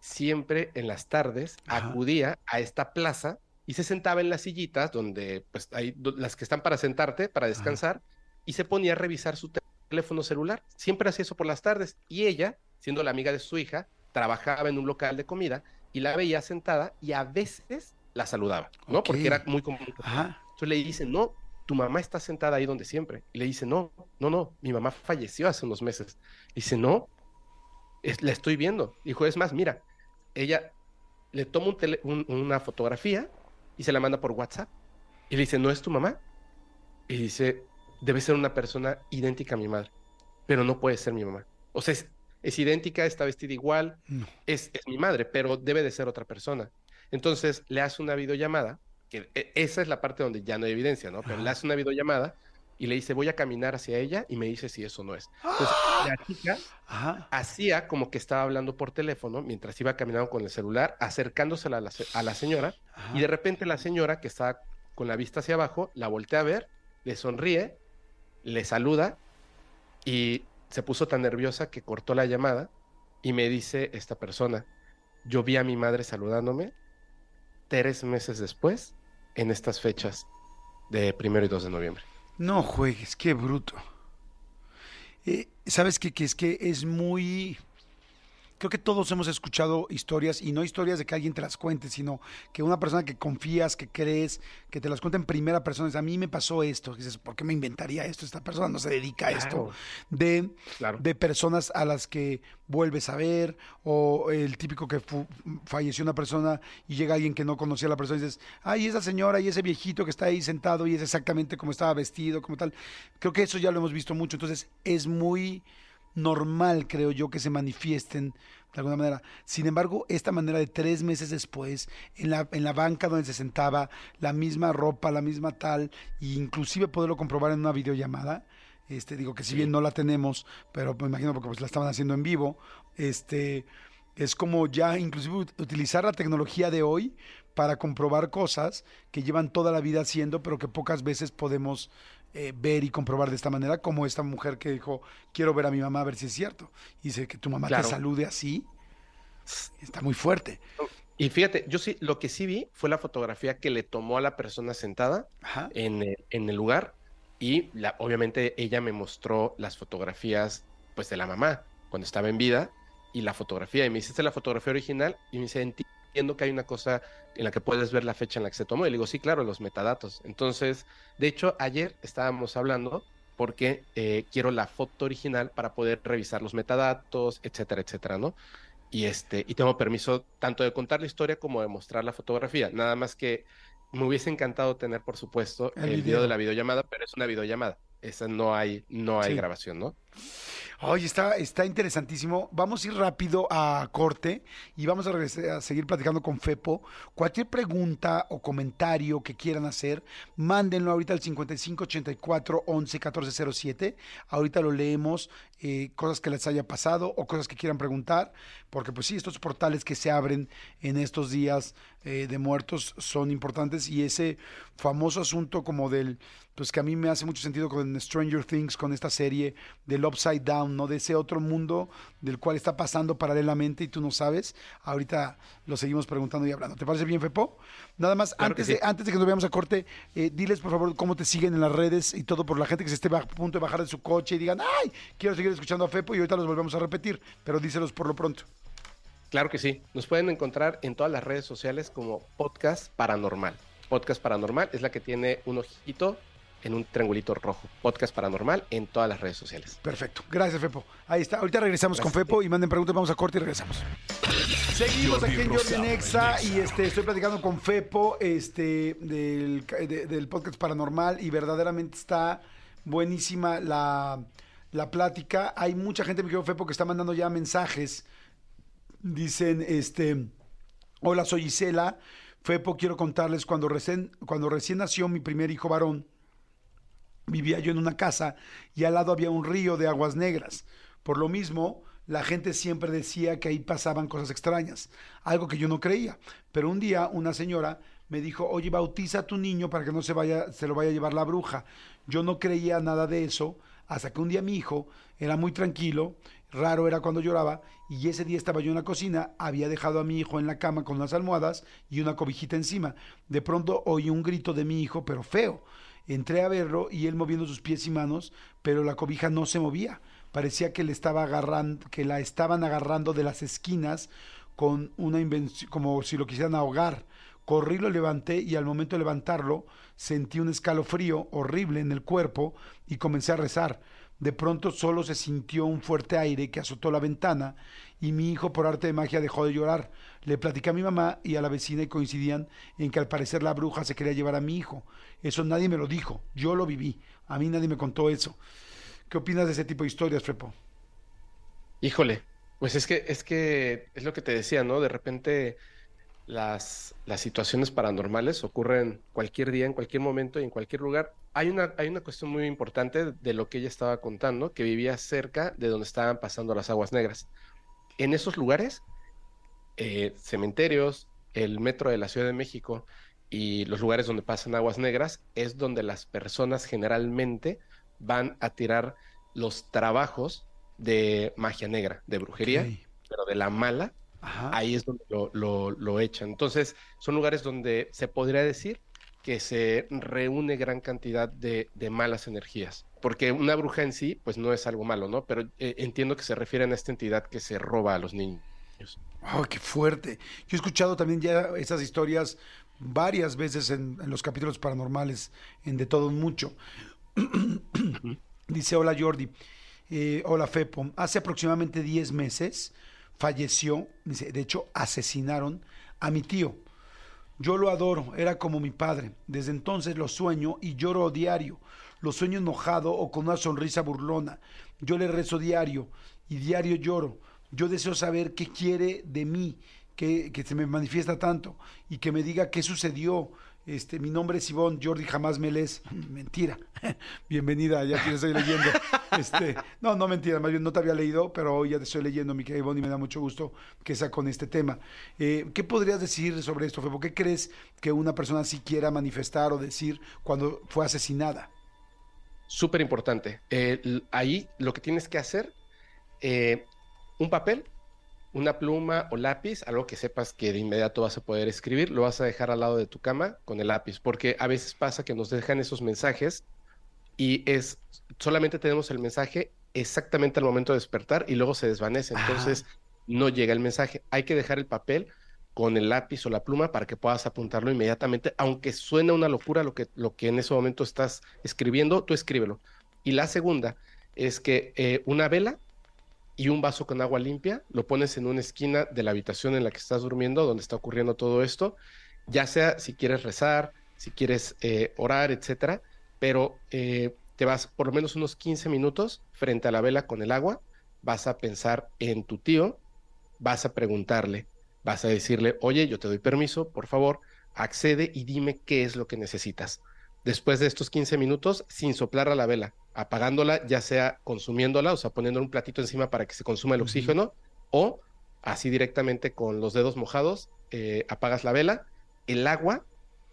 siempre en las tardes Ajá. acudía a esta plaza y se sentaba en las sillitas donde pues hay las que están para sentarte, para descansar, y se ponía a revisar su te- teléfono celular. Siempre hacía eso por las tardes. Y ella, siendo la amiga de su hija, trabajaba en un local de comida y la veía sentada y a veces la saludaba, ¿no? Porque era muy común. Ajá. Entonces le dice, no, tu mamá está sentada ahí donde siempre. Y le dice, no, no, no, mi mamá falleció hace unos meses. Dice, no, es- la estoy viendo. Dijo, es más, mira, ella le toma un tele- un- una fotografía y se la manda por WhatsApp. Y le dice, ¿no es tu mamá? Y dice, debe ser una persona idéntica a mi madre, pero no puede ser mi mamá. O sea, es, es idéntica, está vestida igual, No. es, es mi madre, pero debe de ser otra persona. Entonces le hace una videollamada, que e- esa es la parte donde ya no hay evidencia, ¿no? Pero le hace una videollamada y le dice, voy a caminar hacia ella y me dice si eso no es. Entonces la chica Ajá. hacía como que estaba hablando por teléfono mientras iba caminando con el celular, acercándosela a la, a la señora Ajá. y de repente la señora que está con la vista hacia abajo, la voltea a ver, le sonríe, le saluda y se puso tan nerviosa que cortó la llamada y me dice esta persona, yo vi a mi madre saludándome tres meses después en estas fechas de primero y 2 de noviembre. No juegues, qué bruto. Eh, ¿Sabes qué? Que es que es muy... Creo que todos hemos escuchado historias, y no historias de que alguien te las cuente, sino que una persona que confías, que crees, que te las cuenta en primera persona. Dice, a mí me pasó esto. Dices, ¿por qué me inventaría esto? Esta persona no se dedica a esto. Claro. De, Claro. de personas a las que vuelves a ver, o el típico que falleció una persona y llega alguien que no conocía a la persona y dices, ay, esa señora y ese viejito que está ahí sentado y es exactamente como estaba vestido, como tal. Creo que eso ya lo hemos visto mucho, entonces es muy normal, creo yo, que se manifiesten de alguna manera. Sin embargo, esta manera de tres meses después, en la, en la banca donde se sentaba, la misma ropa, la misma tal, e inclusive poderlo comprobar en una videollamada, este, digo que si bien no la tenemos, pero me imagino porque pues la estaban haciendo en vivo, este, es como ya inclusive ut- utilizar la tecnología de hoy para comprobar cosas que llevan toda la vida haciendo, pero que pocas veces podemos eh, ver y comprobar de esta manera, como esta mujer que dijo, quiero ver a mi mamá a ver si es cierto. Y dice que tu mamá Claro. te salude así, está muy fuerte. Y fíjate, yo sí, lo que sí vi fue la fotografía que le tomó a la persona sentada en, el- en el lugar y la, obviamente ella me mostró las fotografías pues de la mamá cuando estaba en vida y la fotografía y me dice, "¿Esta es la fotografía original y me dice, entiendo que hay una cosa en la que puedes ver la fecha en la que se tomó y le digo, sí, claro, los metadatos. Entonces, de hecho, ayer estábamos hablando porque eh, quiero la foto original para poder revisar los metadatos, etcétera, etcétera, ¿no? Y este, y tengo permiso tanto de contar la historia como de mostrar la fotografía. Nada más que me hubiese encantado tener, por supuesto, El el, video. video de la videollamada, pero es una videollamada. Esa no hay, no hay Sí. grabación, ¿no? Oye, está, está interesantísimo. Vamos a ir rápido a corte y vamos a, seguir platicando con Fepo. Cualquier pregunta o comentario que quieran hacer, mándenlo ahorita al 5584 11 1407. Ahorita lo leemos, eh, cosas que les haya pasado o cosas que quieran preguntar, porque pues sí, estos portales que se abren en estos días eh, de muertos son importantes y ese famoso asunto como del, pues que a mí me hace mucho sentido con Stranger Things, con esta serie del Upside Down, ¿no? De ese otro mundo del cual está pasando paralelamente y tú no sabes. Ahorita lo seguimos preguntando y hablando. ¿Te parece bien, Fepo? Nada más, Claro antes, sí. de, antes de que nos veamos a corte, eh, diles por favor cómo te siguen en las redes y todo por la gente que se esté a punto de bajar de su coche y digan, ay, quiero seguir escuchando a Fepo y ahorita los volvemos a repetir, pero díselos por lo pronto. Claro que sí. Nos pueden encontrar en todas las redes sociales como Podcast Paranormal. Podcast Paranormal es la que tiene un ojito en un triangulito rojo. Podcast Paranormal en todas las redes sociales. Perfecto. Gracias, Fepo. Ahí está. Ahorita regresamos con. Fepo y manden preguntas. Vamos a corte y regresamos. Seguimos aquí en Jordi Nexa y este, estoy platicando con Fepo este, del, de- del podcast Paranormal y verdaderamente está buenísima la, la plática. Hay mucha gente, mi querido Fepo, que está mandando ya mensajes. Dicen, este, hola, soy Isela. Fepo, quiero contarles, cuando recién, cuando recién nació mi primer hijo varón, vivía yo en una casa y al lado había un río de aguas negras. Por lo mismo, la gente siempre decía que ahí pasaban cosas extrañas, algo que yo no creía. Pero un día una señora me dijo, oye, bautiza a tu niño para que no se vaya, se lo vaya a llevar la bruja. Yo no creía nada de eso, hasta que un día mi hijo era muy tranquilo, raro era cuando lloraba y ese día estaba yo en la cocina, había dejado a mi hijo en la cama con unas almohadas y una cobijita encima. De pronto oí un grito de mi hijo, pero feo. Entré a verlo y él moviendo sus pies y manos, pero la cobija no se movía. Parecía que le estaba agarrando, que la estaban agarrando de las esquinas con una invención, como si lo quisieran ahogar. Corrí, lo levanté y al momento de levantarlo sentí un escalofrío horrible en el cuerpo y comencé a rezar. De pronto solo se sintió un fuerte aire que azotó la ventana y mi hijo por arte de magia dejó de llorar. Le platicé a mi mamá y a la vecina y coincidían en que al parecer la bruja se quería llevar a mi hijo. Eso nadie me lo dijo, yo lo viví. A mí nadie me contó eso. ¿Qué opinas de ese tipo de historias, Frepo? Híjole, pues es que es que es lo que te decía, ¿no? De repente las, las situaciones paranormales ocurren cualquier día, en cualquier momento y en cualquier lugar. Hay una, hay una cuestión muy importante de lo que ella estaba contando, que vivía cerca de donde estaban pasando las aguas negras. En esos lugares, eh, cementerios, el metro de la Ciudad de México y los lugares donde pasan aguas negras, es donde las personas generalmente van a tirar los trabajos de magia negra, de brujería, pero de la mala, Ajá. ahí es donde lo, lo- lo echan. Entonces, son lugares donde se podría decir que se reúne gran cantidad de, de malas energías. Porque una bruja en sí, pues no es algo malo, ¿no? Pero eh, entiendo que se refieren a esta entidad que se roba a los niños. ¡Oh, qué fuerte! Yo he escuchado también ya esas historias varias veces en, en los capítulos paranormales, en De Todo Mucho. Dice, hola Jordi, Eh, hola Fepo, hace aproximadamente 10 meses falleció, dice, de hecho asesinaron a mi tío. Yo lo adoro, era como mi padre. Desde entonces lo sueño y lloro diario. Lo sueño enojado o con una sonrisa burlona. Yo le rezo diario y diario lloro. Yo deseo saber qué quiere de mí, que, que se me manifiesta tanto y que me diga qué sucedió. Este, mi nombre es Ivonne, Jordi jamás me lees. [laughs] Mentira. [laughs] Bienvenida, ya te estoy leyendo. [laughs] Este, no, no mentira, más bien no te había leído, pero hoy ya te estoy leyendo, mi querida Ivonne, y me da mucho gusto que sea con este tema. Eh, ¿Qué podrías decir sobre esto, Febo? ¿Qué crees que una persona así quiera manifestar o decir cuando fue asesinada? Súper importante. Eh, ahí lo que tienes que hacer, eh, un papel, una pluma o lápiz, algo que sepas que de inmediato vas a poder escribir, lo vas a dejar al lado de tu cama con el lápiz, porque a veces pasa que nos dejan esos mensajes y es solamente tenemos el mensaje exactamente al momento de despertar y luego se desvanece, Ah. entonces no llega el mensaje. Hay que dejar el papel con el lápiz o la pluma para que puedas apuntarlo inmediatamente, aunque suene una locura lo que, lo que en ese momento estás escribiendo, tú escríbelo. Y la segunda es que eh, una vela y un vaso con agua limpia lo pones en una esquina de la habitación en la que estás durmiendo, donde está ocurriendo todo esto, ya sea si quieres rezar, si quieres eh, orar, etcétera, pero eh, te vas por lo menos unos 15 minutos frente a la vela con el agua, vas a pensar en tu tío, vas a preguntarle, vas a decirle, oye, yo te doy permiso, por favor, accede y dime qué es lo que necesitas. Después de estos 15 minutos, sin soplar a la vela, apagándola, ya sea consumiéndola, o sea, poniendo un platito encima para que se consuma el oxígeno, o así directamente con los dedos mojados, eh, apagas la vela, el agua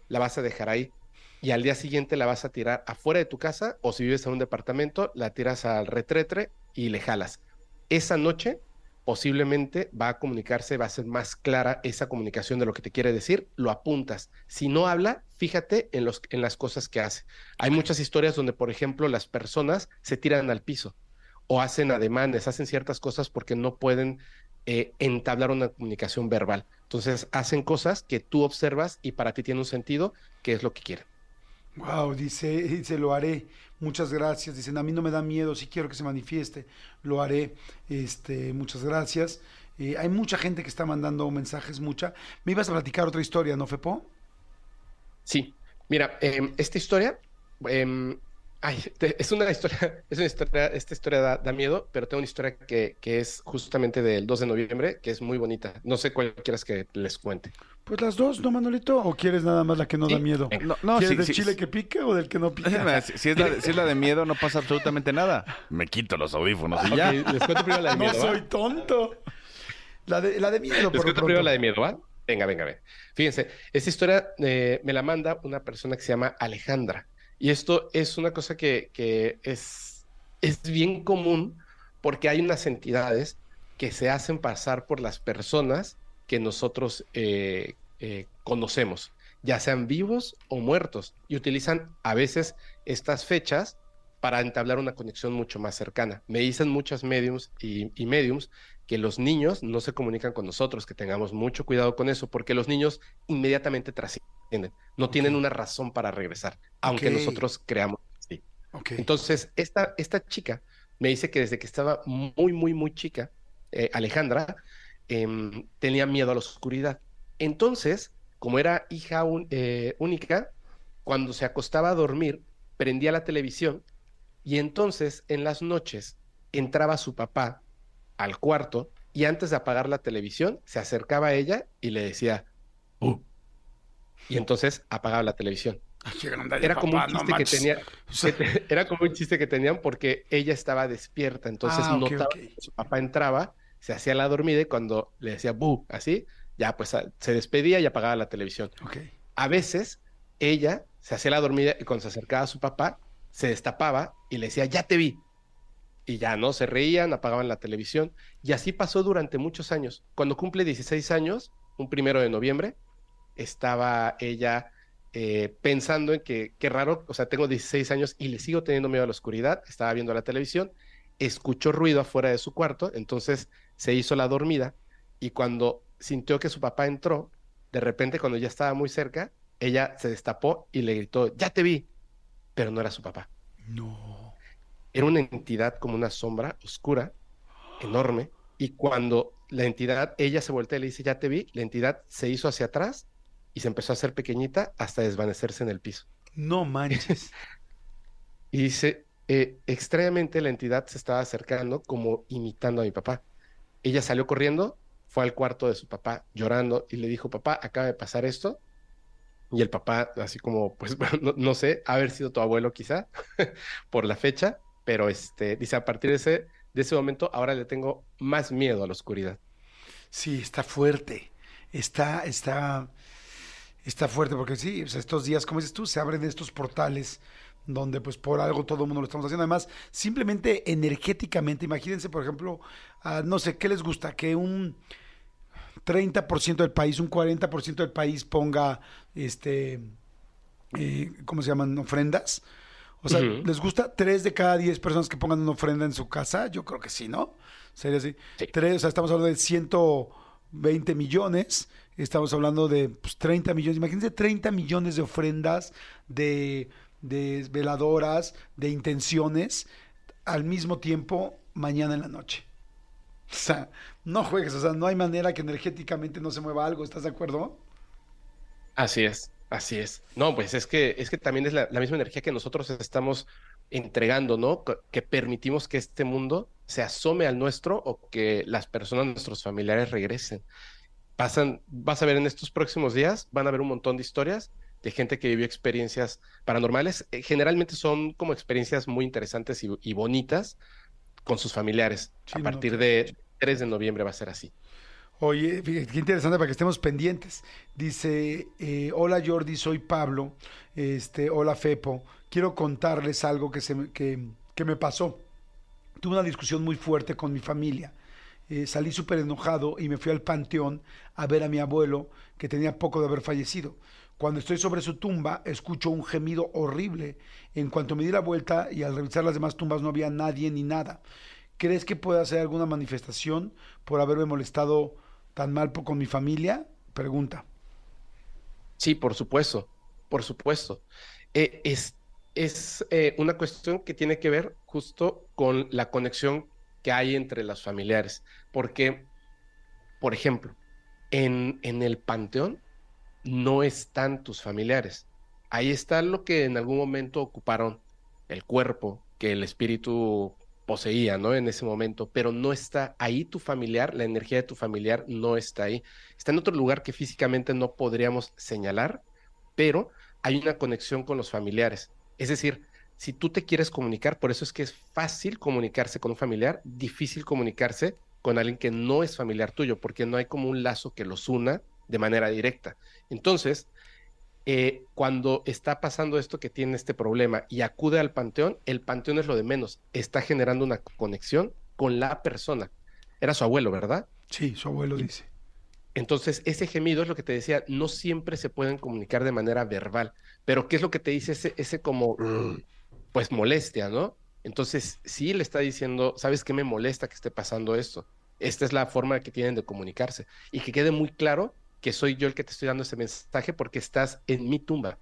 la vas a dejar ahí y al día siguiente la vas a tirar afuera de tu casa o si vives en un departamento, la tiras al retretre y le jalas. Esa noche posiblemente va a comunicarse, va a ser más clara esa comunicación de lo que te quiere decir, lo apuntas. Si no habla, fíjate en, los, en las cosas que hace. Hay muchas historias donde, por ejemplo, las personas se tiran al piso o hacen ademanes, hacen ciertas cosas porque no pueden eh, entablar una comunicación verbal. Entonces hacen cosas que tú observas y para ti tiene un sentido, que es lo que quieren. Wow, dice, dice, lo haré. Muchas gracias. Dicen, a mí no me da miedo, si quiero que se manifieste, lo haré. Este, muchas gracias. Eh, hay mucha gente que está mandando mensajes, mucha. Me ibas a platicar otra historia, ¿no, Fepo? Sí, mira, em, esta historia, em, ay, te- es una historia, [laughs] es una historia, esta historia da, da miedo, pero tengo una historia que, que es justamente del 2 de noviembre, que es muy bonita. No sé cuál quieras que les cuente. Pues las dos, ¿no, Manolito? ¿O quieres nada más la que no Sí, da miedo? venga. No, no, ¿Quieres sí, del sí, chile sí. que pica o del que no pica? [laughs] Si, si es la, si es la de miedo, no pasa absolutamente nada. Me quito los audífonos y ya. Les cuento primero la de no miedo. ¿va? soy tonto. La de, la de miedo, Les por cuento pronto. primero la de miedo, ¿va? Venga, venga, venga. Fíjense, esta historia eh, me la manda una persona que se llama Alejandra. Y esto es una cosa que, es, es bien común porque hay unas entidades que se hacen pasar por las personas que nosotros eh, eh, conocemos, ya sean vivos o muertos, y utilizan a veces estas fechas para entablar una conexión mucho más cercana. Me dicen muchas mediums y, y mediums que los niños no se comunican con nosotros, que tengamos mucho cuidado con eso, porque los niños inmediatamente trascienden, no tienen una razón para regresar, aunque nosotros creamos que sí. Entonces, esta, esta chica me dice que desde que estaba muy, muy, muy chica, eh, Alejandra, em, tenía miedo a la oscuridad. Entonces, como era hija un- eh, única, cuando se acostaba a dormir, prendía la televisión y entonces en las noches entraba su papá al cuarto y antes de apagar la televisión se acercaba a ella y le decía, "Uh". Y entonces apagaba la televisión. Ay, Era como un no chiste que tenía, [laughs] que te- era como un chiste que tenían porque ella estaba despierta, entonces Ah, notaba que su papá entraba, se hacía la dormida y cuando le decía bu, así, ya pues se despedía y apagaba la televisión. A veces ella se hacía la dormida y cuando se acercaba a su papá, se destapaba y le decía, ya te vi. Y ya, ¿no? Se reían, apagaban la televisión. Y así pasó durante muchos años. Cuando cumple 16 años, un primero de noviembre, estaba ella eh, pensando en que, qué raro, o sea, tengo 16 años y le sigo teniendo miedo a la oscuridad. Estaba viendo la televisión, escuchó ruido afuera de su cuarto, entonces se hizo la dormida. Y cuando sintió que su papá entró, de repente, cuando ya estaba muy cerca, ella se destapó y le gritó, ya te vi, pero no era su papá. No. Era una entidad como una sombra oscura, enorme, y cuando la entidad, ella se voltea y le dice, ya te vi, la entidad se hizo hacia atrás y se empezó a hacer pequeñita hasta desvanecerse en el piso. No manches. [laughs] Y dice, eh, extrañamente la entidad se estaba acercando como imitando a mi papá. Ella salió corriendo, fue al cuarto de su papá llorando y le dijo, papá, acaba de pasar esto. Y el papá, así como, pues, [laughs] no, no sé, haber sido tu abuelo quizá, [laughs] por la fecha, pero este, dice, a partir de ese, de ese momento, ahora le tengo más miedo a la oscuridad. Sí, está fuerte. Está, está, está fuerte porque sí, o sea, estos días, como dices tú, se abren estos portales donde pues por algo todo el mundo lo estamos haciendo. Además, simplemente energéticamente, imagínense, por ejemplo, no sé, ¿qué les gusta? Que un 30% del país, un 40% del país ponga, este, eh, ¿cómo se llaman? Ofrendas. O sea. ¿les gusta tres de cada 10 personas que pongan una ofrenda en su casa? Yo creo que sí, ¿no? Sería así. Sí. Tres, o sea, estamos hablando de 120 millones, estamos hablando de pues, 30 millones. Imagínense 30 millones de ofrendas, de, de veladoras, de intenciones, al mismo tiempo mañana en la noche. O sea, no juegues, o sea, no hay manera que energéticamente no se mueva algo, ¿estás de acuerdo? Así es, así es. No, pues es que, es que también es la, la misma energía que nosotros estamos entregando, ¿no? Que, permitimos que este mundo se asome al nuestro o que las personas, nuestros familiares regresen. Pasan, vas a ver en estos próximos días, van a ver un montón de historias de gente que vivió experiencias paranormales. Eh, generalmente son como experiencias muy interesantes y, y bonitas con sus familiares. Sí, a partir no, de 3 de noviembre va a ser así. Oye, qué interesante para que estemos pendientes. Dice, eh, hola Jordi, soy Pablo. Este, hola Fepo. Quiero contarles algo que, se que, que me pasó. Tuve una discusión muy fuerte con mi familia. Eh, salí súper enojado y me fui al panteón a ver a mi abuelo que tenía poco de haber fallecido. Cuando estoy sobre su tumba, escucho un gemido horrible. En cuanto me di la vuelta y al revisar las demás tumbas no había nadie ni nada. ¿Crees que pueda hacer alguna manifestación por haberme molestado tan mal con mi familia? Pregunta. Sí, por supuesto, por supuesto. Eh, es es eh, una cuestión que tiene que ver justo con la conexión que hay entre los familiares. Porque, por ejemplo, en, en el panteón no están tus familiares. Ahí está lo que en algún momento ocuparon el cuerpo que el espíritu poseía, ¿no? En ese momento, pero no está ahí tu familiar, la energía de tu familiar no está ahí. Está en otro lugar que físicamente no podríamos señalar, pero hay una conexión con los familiares. Es decir, si tú te quieres comunicar, por eso es que es fácil comunicarse con un familiar, difícil comunicarse con alguien que no es familiar tuyo, porque no hay como un lazo que los una de manera directa. Entonces, eh, cuando está pasando esto que tiene este problema y acude al panteón, el panteón es lo de menos, está generando una conexión con la persona. Era su abuelo, ¿verdad? Sí, su abuelo dice. Entonces, ese gemido es lo que te decía, no siempre se pueden comunicar de manera verbal, pero ¿qué es lo que te dice ese, ese como, pues molestia, ¿no? Entonces, sí le está diciendo, ¿sabes qué me molesta que esté pasando esto? Esta es la forma que tienen de comunicarse. Y que quede muy claro que soy yo el que te estoy dando ese mensaje porque estás en mi tumba.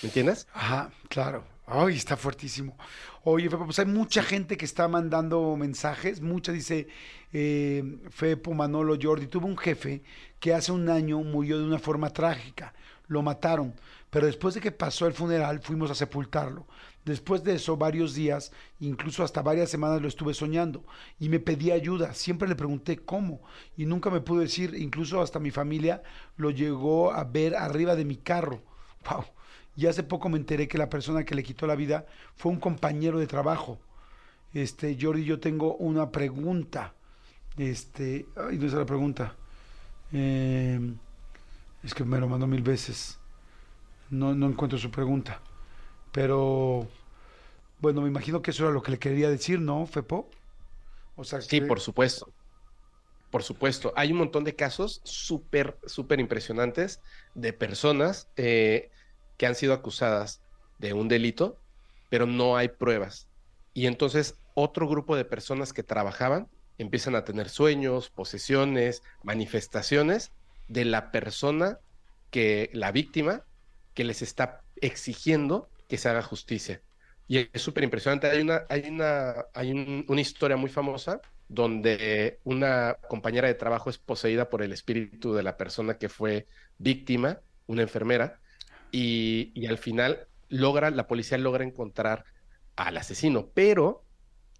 ¿Me entiendes? Ajá, claro. Ay, está fuertísimo. Oye, Fepo, pues hay mucha gente que está mandando mensajes. Mucha dice, eh, Fepo, Manolo, Jordi. Tuve un jefe que hace un año murió de una forma trágica. Lo mataron. Pero después de que pasó el funeral, fuimos a sepultarlo. Después de eso, varios días, incluso hasta varias semanas lo estuve soñando y me pedía ayuda. Siempre le pregunté cómo y nunca me pudo decir. Incluso hasta mi familia lo llegó a ver arriba de mi carro. [laughs] Wow. Y hace poco me enteré que la persona que le quitó la vida fue un compañero de trabajo. Este, Jordi, yo tengo una pregunta. Este, ay, no es la pregunta. Eh, es que me lo mandó mil veces. No, no encuentro su pregunta. Pero, bueno, me imagino que eso era lo que le quería decir, ¿no, Fepo? O sea, Sí, que- por supuesto. Por supuesto. Hay un montón de casos súper, súper impresionantes de personas eh, que han sido acusadas de un delito, pero no hay pruebas. Y entonces otro grupo de personas que trabajaban empiezan a tener sueños, posesiones, manifestaciones de la persona que, la víctima, que les está exigiendo que se haga justicia. Y es súper impresionante. Hay una, hay una, hay un- una historia muy famosa donde una compañera de trabajo es poseída por el espíritu de la persona que fue víctima, una enfermera, y, y al final logra, la policía logra encontrar al asesino, pero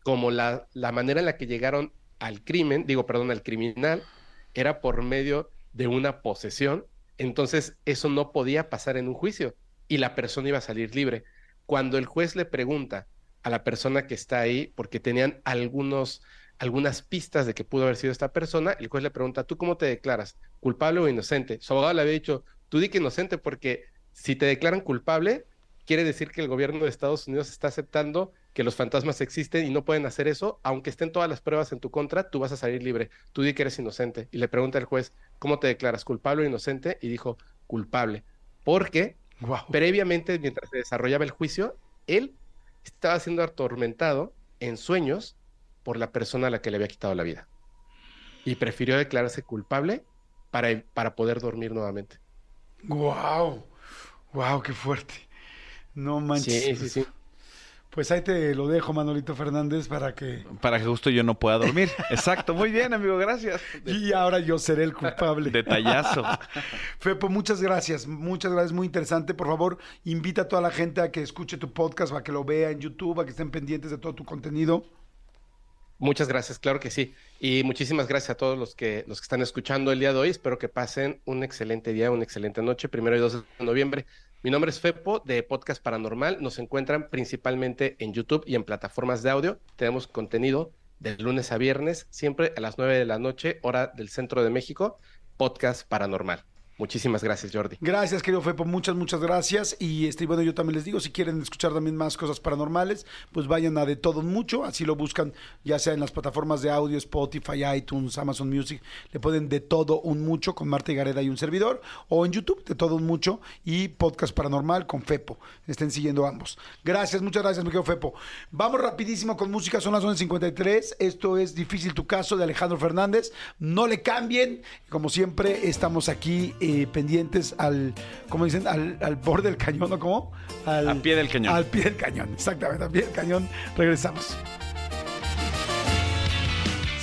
como la, la manera en la que llegaron al crimen, digo, perdón, al criminal, era por medio de una posesión, entonces eso no podía pasar en un juicio y la persona iba a salir libre. Cuando el juez le pregunta a la persona que está ahí, porque tenían algunos, algunas pistas de que pudo haber sido esta persona, el juez le pregunta, ¿tú cómo te declaras? ¿Culpable o inocente? Su abogado le había dicho, tú di que inocente porque si te declaran culpable, quiere decir que el gobierno de Estados Unidos está aceptando que los fantasmas existen y no pueden hacer eso, aunque estén todas las pruebas en tu contra, tú vas a salir libre, tú di que eres inocente. Y le pregunta el juez, ¿cómo te declaras? ¿Culpable o inocente? Y dijo, culpable. Porque Previamente, mientras se desarrollaba el juicio, él estaba siendo atormentado en sueños por la persona a la que le había quitado la vida. Y prefirió declararse culpable para, para poder dormir nuevamente. Guau. Guau, qué fuerte. No manches. Sí, sí, sí. Pues ahí te lo dejo, Manolito Fernández, para que... Para que justo yo no pueda dormir. [laughs] Exacto, muy bien, amigo, gracias. Y ahora yo seré el culpable. Detallazo. [laughs] Fepo, muchas gracias, muchas gracias, muy interesante. Por favor, invita a toda la gente a que escuche tu podcast, a que lo vea en YouTube, a que estén pendientes de todo tu contenido. Muchas gracias, claro que sí. Y muchísimas gracias a todos los que, los que están escuchando el día de hoy. Espero que pasen un excelente día, una excelente noche, primero y 2 de noviembre. Mi nombre es Fepo de Podcast Paranormal. Nos encuentran principalmente en YouTube y en plataformas de audio. Tenemos contenido de lunes a viernes, siempre a las 9 de la noche, hora del centro de México. Podcast Paranormal. Muchísimas gracias, Jordi. Gracias, querido Fepo, muchas, muchas gracias. Y este, bueno, yo también les digo, si quieren escuchar también más cosas paranormales, pues vayan a De Todo Un Mucho, así lo buscan, ya sea en las plataformas de audio, Spotify, iTunes, Amazon Music, le pueden De Todo Un Mucho con Marta y Gareda y un servidor, o en YouTube, De Todo Un Mucho, y Podcast Paranormal con Fepo. Estén siguiendo ambos. Gracias, muchas gracias, mi querido Fepo. Vamos rapidísimo con música, son las 11.53. Esto es Difícil tu caso de Alejandro Fernández. No le cambien, como siempre, estamos aquí eh, pendientes al, ¿cómo dicen? Al, al borde del cañón, ¿o cómo? Al, pie del cañón. Al pie del cañón, exactamente, al pie del cañón. Regresamos.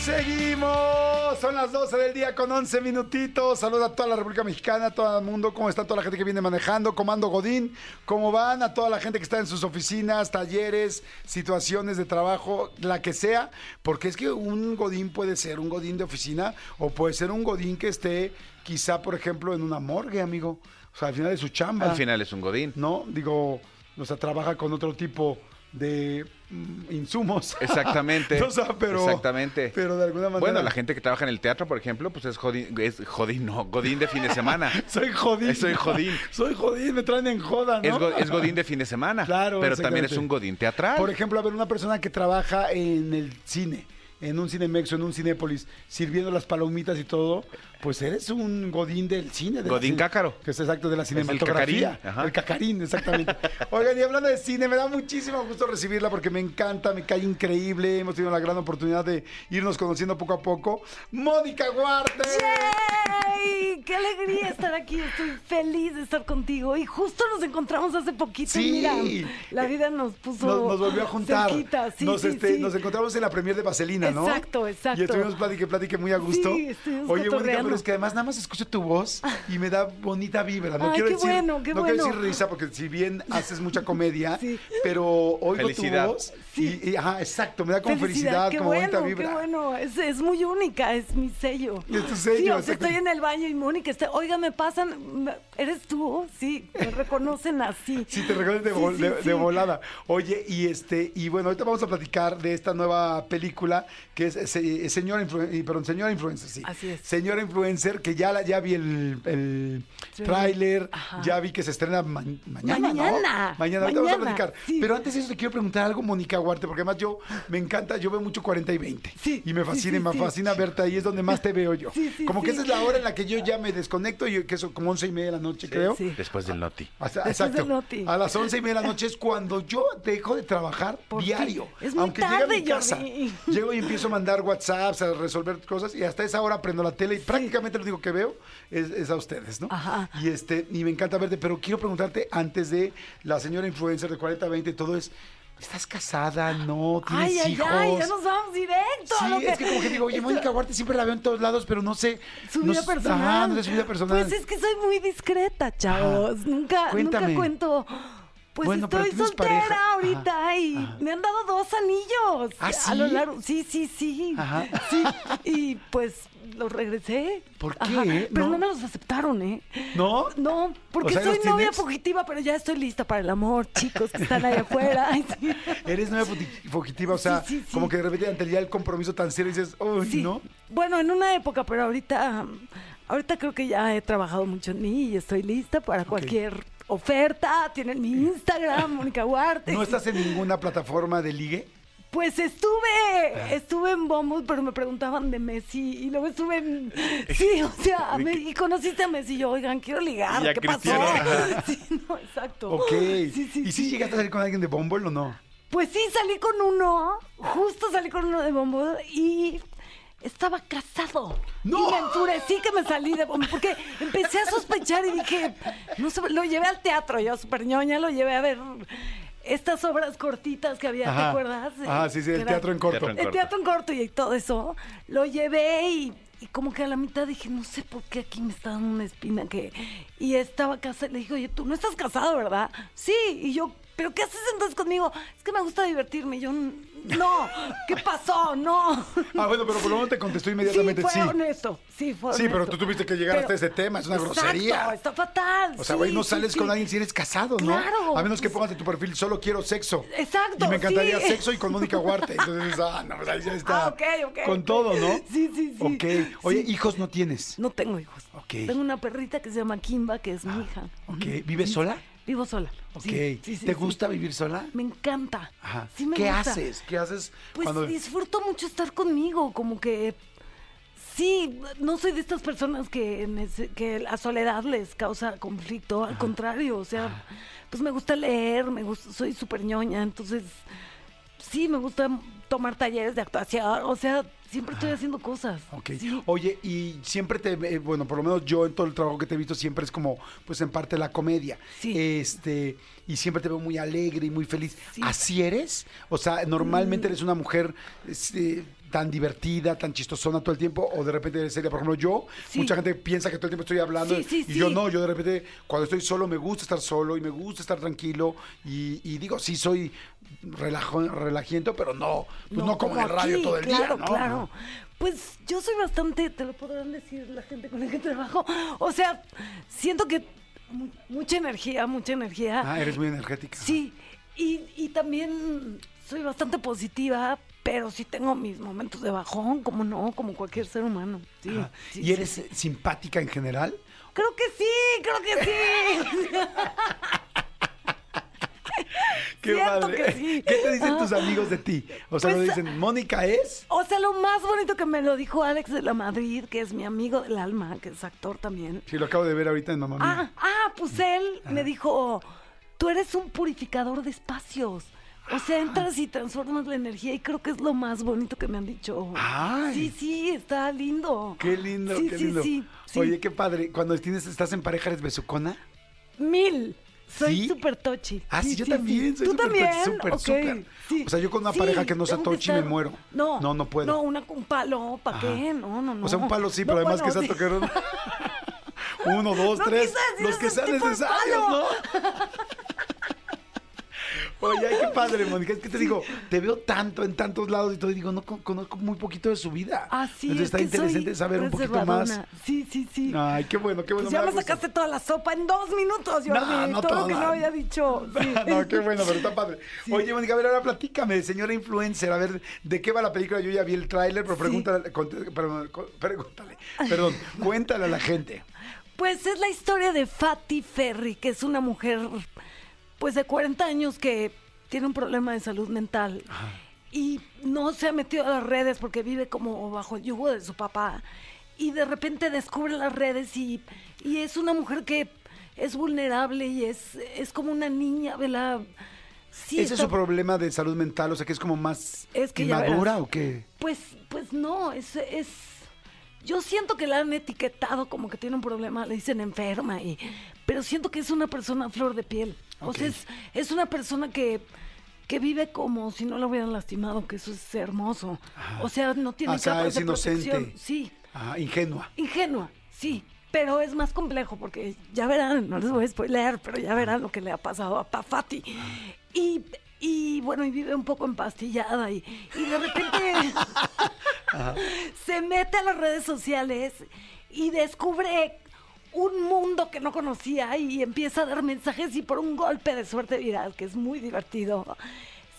Seguimos, son las 12 del día con 11 minutitos. Saludos a toda la República Mexicana, a todo el mundo. ¿Cómo está toda la gente que viene manejando? Comando Godín, ¿cómo van? A toda la gente que está en sus oficinas, talleres, situaciones de trabajo, la que sea. Porque es que un Godín puede ser un Godín de oficina o puede ser un Godín que esté quizá, por ejemplo, en una morgue, amigo. O sea, al final de su chamba. Al final es un godín. ¿no? Digo, o sea, trabaja con otro tipo de mm, insumos. [laughs] Exactamente. o sea, pero, Exactamente. Pero de alguna manera. Bueno, la gente que trabaja en el teatro, por ejemplo, pues es jodín, es jodín, no, godín de fin de semana. [laughs] Soy jodín. Soy jodín. [laughs] Soy jodín, me traen en joda, ¿no? Es, go- es godín de fin de semana. Claro, Pero también es un godín teatral. Por ejemplo, a ver, una persona que trabaja en el cine, en un Cinemex o en un Cinépolis sirviendo las palomitas y todo, pues eres un godín del cine. de Godín cine- cácaro. Que es exacto, de la el cinematografía. cacarín, ajá. El cacarín, exactamente. Oigan, y hablando de cine, me da muchísimo gusto recibirla porque me encanta, me cae increíble. Hemos tenido la gran oportunidad de irnos conociendo poco a poco. Mónica Guarte. ¡Yay! ¡Qué alegría estar aquí! Estoy feliz de estar contigo. Y justo nos encontramos hace poquito. Sí. Mira, la vida nos puso. Nos, nos volvió a juntar. cerquita. Sí, nos, sí, este, sí. nos encontramos en la premier de Vaselina, ¿no? Exacto, exacto. Y estuvimos platique, platique muy a gusto. Sí, estuvimos Oye, Mónica, pero es que además nada más escucho tu voz y me da bonita vibra. No Ay, quiero qué decir, bueno, qué no quiero decir risa porque si bien haces mucha comedia, [laughs] Sí. pero oigo Felicidad. tu voz y, y, ajá, exacto, me da como felicidad, qué como bueno, bonita vibra. Qué bueno, es, es muy única, es mi sello. Es tu sello, Sí, o sea, estoy en el baño y Mónica está, oiga, me pasan, ¿eres tú? Sí, me reconocen así. [laughs] Sí, te recuerdas de, Sí, vol- sí, de- sí. de volada. Oye, y este, y bueno, ahorita vamos a platicar de esta nueva película que es, se- Señora Influencer, perdón, Señora Influencer, sí. Así es. Señora Influencer, que ya la, ya vi el, el tráiler, ya vi que se estrena ma- mañana, ¿no? Mañana. Mañana, ahorita vamos a Mañana, platicar. sí. Pero antes de eso te quiero preguntar algo, Mónica Huarte, porque además yo me encanta, yo veo mucho 40 y 20. Sí, Y me fascina, sí, me sí. fascina verte ahí, es donde más te veo yo. [laughs] Sí, sí, como que sí. esa es la hora en la que yo ya me desconecto, y que eso como once y media de la noche, creo. Sí. Después del noti. Hasta- Después exacto. del noti. A las once y media de la noche es cuando yo dejo de trabajar Por diario. Es muy Aunque llegue a tarde, mi casa, Jordi. llego y empiezo a mandar WhatsApps, a resolver cosas y hasta esa hora prendo la tele y prácticamente lo único que veo es, es a ustedes, ¿no? Ajá. Y este y me encanta verte, pero quiero preguntarte antes de la señora influencer de 40-20 todo es ¿Estás casada? ¿No? ¿Tienes Ay, ay, hijos? ay, ya nos vamos directo. Sí, es que como que digo, oye, Esto- Mónica Huarte siempre la veo en todos lados, pero no sé. Su no vida s- personal. Ajá, no sé su vida personal. Pues es que soy muy discreta, chavos. Nunca, Cuéntame. nunca cuento. Pues Bueno, estoy soltera ahorita Ajá, y ajá. me han dado dos anillos. ¿Ah, A lo sí? largo. Sí, sí, sí. Ajá. Sí. Y pues los regresé. ¿Por qué? Pero No. no. me los aceptaron, ¿eh? ¿No? No, porque O sea, soy ¿los novia tienes? fugitiva, pero ya estoy lista para el amor, chicos que están allá afuera. [laughs] Ay, sí. Eres fugi- fugitiva, o sea, Sí, sí, sí. como que de repente ante el día del compromiso tan serio dices, uy, Sí. ¿no? Bueno, en una época, pero ahorita, ahorita creo que ya he trabajado mucho en mí y estoy lista para cualquier oferta. Tienen mi Instagram, [laughs] Mónica Huarte. ¿No estás en ninguna plataforma de ligue? Pues estuve, estuve en Bumble, pero me preguntaban de Messi y luego estuve en... [laughs] Sí, o sea, me- y conociste a Messi y yo, oigan, quiero ligar, ¿qué pasó? Cristiano. [laughs] Sí, no, exacto. Ok. Sí, sí, ¿Y si sí. llegaste a salir con alguien de Bumble o no? Pues sí, salí con uno, justo salí con uno de Bombo y estaba casado. ¡No! Y me enfurecí que me salí de porque empecé a sospechar y dije, no sé, lo llevé al teatro, yo súper ñoña, lo llevé a ver estas obras cortitas que había, ¿te Ajá. acuerdas? Ah, sí, sí, el era- teatro en corto. El teatro en corto y todo eso, lo llevé y, y como que a la mitad dije, no sé por qué aquí me está dando una espina que... Y estaba casada, le dije, oye, tú no estás casado, ¿verdad? Sí, y yo, ¿pero qué haces entonces conmigo? Es que me gusta divertirme. Yo, no, ¿qué pasó? No. Ah, bueno, pero por lo menos te contestó Sí, inmediatamente fue sí. honesto. Sí, fue Sí, pero honesto. tú tuviste que llegar hasta ese tema, es una Exacto, grosería. está fatal. O sea, sí, güey, no sales sí. con alguien si eres casado, ¿no? Claro. A menos que pongas en tu perfil, solo quiero sexo. Exacto, Y me encantaría sexo y con Mónica Huarte. Entonces, ah, no, pues ahí ya está. Ah, ok, ok, Con todo, ¿no? Sí, sí, sí. Ok. Oye, hijos no tienes. No tengo hijos. Ok. Tengo una perrita que se llama Kimba, que es mi hija. Ok. ¿Vives sola? Vivo sola. Ok. Sí, sí, sí, ¿Te gusta vivir sola? Me encanta. Ajá. Sí me ¿Qué gusta. haces? ¿Qué haces Pues cuando disfruto mucho estar conmigo, como que sí, no soy de estas personas que, que la soledad les causa conflicto, al contrario, o sea, pues me gusta leer, me gusta, soy súper ñoña, entonces sí, me gusta tomar talleres de actuación, o sea, siempre estoy haciendo cosas. Ok. Sí. Oye, y siempre te, ve- bueno, por lo menos yo en todo el trabajo que te he visto siempre es como, pues en parte la comedia. Sí. Este, y siempre te veo muy alegre y muy feliz. Sí. Mm. ¿Así eres? O sea, normalmente eres una mujer este, tan divertida, tan chistosona todo el tiempo, o de repente eres seria. Por ejemplo, yo, Sí. mucha gente piensa que todo el tiempo estoy hablando Sí, sí, y yo no, yo de repente cuando estoy solo me gusta estar solo y me gusta estar tranquilo y, y digo, sí soy relajo, relajiento, pero no, pues no, como, en el radio todo el claro, día, ¿no? Claro, Pues yo soy bastante, te lo podrán decir la gente con la que trabajo. O sea, siento que mu- mucha energía, mucha energía. Ah, eres muy energética. Sí, y, y también soy bastante positiva, pero sí tengo mis momentos de bajón, como no, como cualquier ser humano. Sí, ¿Y eres sí. simpática en general? Creo que sí, creo que sí. [laughs] [laughs] Qué Siento padre. que sí. ¿Qué te dicen Ah. tus amigos de ti? O sea, Pues, lo dicen, Mónica es. O sea, lo más bonito que me lo dijo Alex de la Madrid, que es mi amigo del alma, que es actor también. Sí, lo acabo de ver ahorita en Mamá Mía. Ah, ah, pues él me dijo, tú eres un purificador de espacios. O sea, entras y transformas la energía y creo que es lo más bonito que me han dicho. Ay. Sí, sí, está lindo. Qué lindo, Sí, qué sí, lindo. sí, sí. Oye, qué padre. Cuando tienes, estás en pareja, ¿eres besucona? Mil. Soy súper tochi. Ah, sí, yo también, soy ¿Tú también? tochi, súper, Ok, súper. sí. O sea, yo con una pareja que no sea tochi me muero. No, No, no puedo. No, una, un palo, ¿para qué? No, no, no. O sea, un palo sí, pero además bueno, que sea tocar [laughs] uno, dos, No tres, los que sean necesarios. ¿no? [laughs] Oye, ay, qué padre, Mónica. Es que te digo, te veo tanto en tantos lados y todo, y digo, no con- conozco muy poquito de su vida. Ah, sí, Entonces es está que interesante soy saber un poquito más. Sí, sí, sí. Ay, qué bueno, qué bueno. Pues ya me sacaste toda la sopa en dos minutos. No, no todo lo que no había dicho. [laughs] Sí. No, qué bueno, pero está padre. Oye, Mónica, a ver, ahora platícame, señora influencer, a ver, ¿de qué va la película? Yo ya vi el tráiler, pero pregúntale, perdón, pregúntale, [laughs] perdón, cuéntale a la gente. Pues es la historia de Fatty Ferry, que es una mujer pues de 40 años que tiene un problema de salud mental y no se ha metido a las redes porque vive como bajo el yugo de su papá y de repente descubre las redes y, y es una mujer que es vulnerable y es, es como una niña, ¿verdad? Sí, ¿Ese es su problema de salud mental? O sea, que es como más Es que inmadura o qué? Pues, pues no, es, es. Yo siento que la han etiquetado como que tiene un problema, le dicen enferma, y, pero siento que es una persona a flor de piel. O sea, es, es una persona que, que vive como si no la hubieran lastimado, que eso es hermoso. O sea, no tiene O sea, capas es de inocente. protección. Sí, Ah, ingenua. ingenua, sí. Pero es más complejo porque ya verán, no les voy a spoiler, pero ya verán lo que le ha pasado a Pafati. Y, y bueno, y vive un poco empastillada y, y de repente [laughs] [laughs] se mete a las redes sociales y descubre un mundo que no conocía y empieza a dar mensajes y por un golpe de suerte viral, que es muy divertido,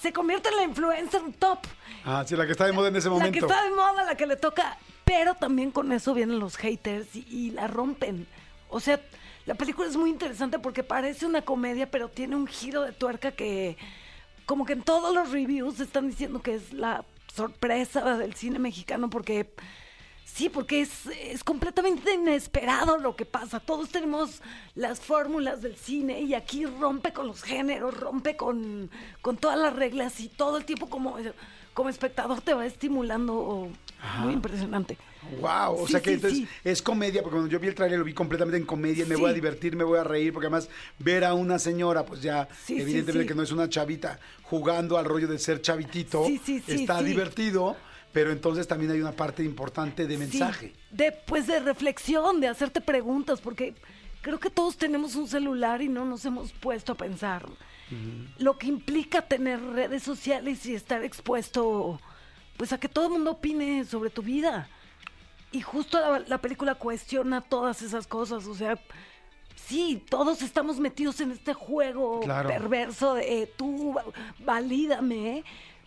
se convierte en la influencer top. Ah, sí, la que está de moda en ese La que momento. está de moda, la que le toca. Pero también con eso vienen los haters y, y la rompen. O sea, la película es muy interesante porque parece una comedia, pero tiene un giro de tuerca que, como que en todos los reviews están diciendo que es la sorpresa del cine mexicano porque. Sí, porque es, es completamente inesperado lo que pasa. Todos tenemos las fórmulas del cine y aquí rompe con los géneros, rompe con, con todas las reglas y todo el tiempo como, como espectador te va estimulando. Muy impresionante. Wow, o Sí, sea que sí, entonces sí. es comedia, porque cuando yo vi el tráiler lo vi completamente en comedia me voy a divertir, me voy a reír, porque además ver a una señora, pues ya evidentemente que no es una chavita jugando al rollo de ser chavitito, está divertido, pero entonces también hay una parte importante de mensaje. Sí, de, pues de reflexión, de hacerte preguntas, porque creo que todos tenemos un celular y no nos hemos puesto a pensar lo que implica tener redes sociales y estar expuesto pues a que todo el mundo opine sobre tu vida. Y justo la, la película cuestiona todas esas cosas, o sea, sí, todos estamos metidos en este juego Claro. perverso de eh, tú va- valídame,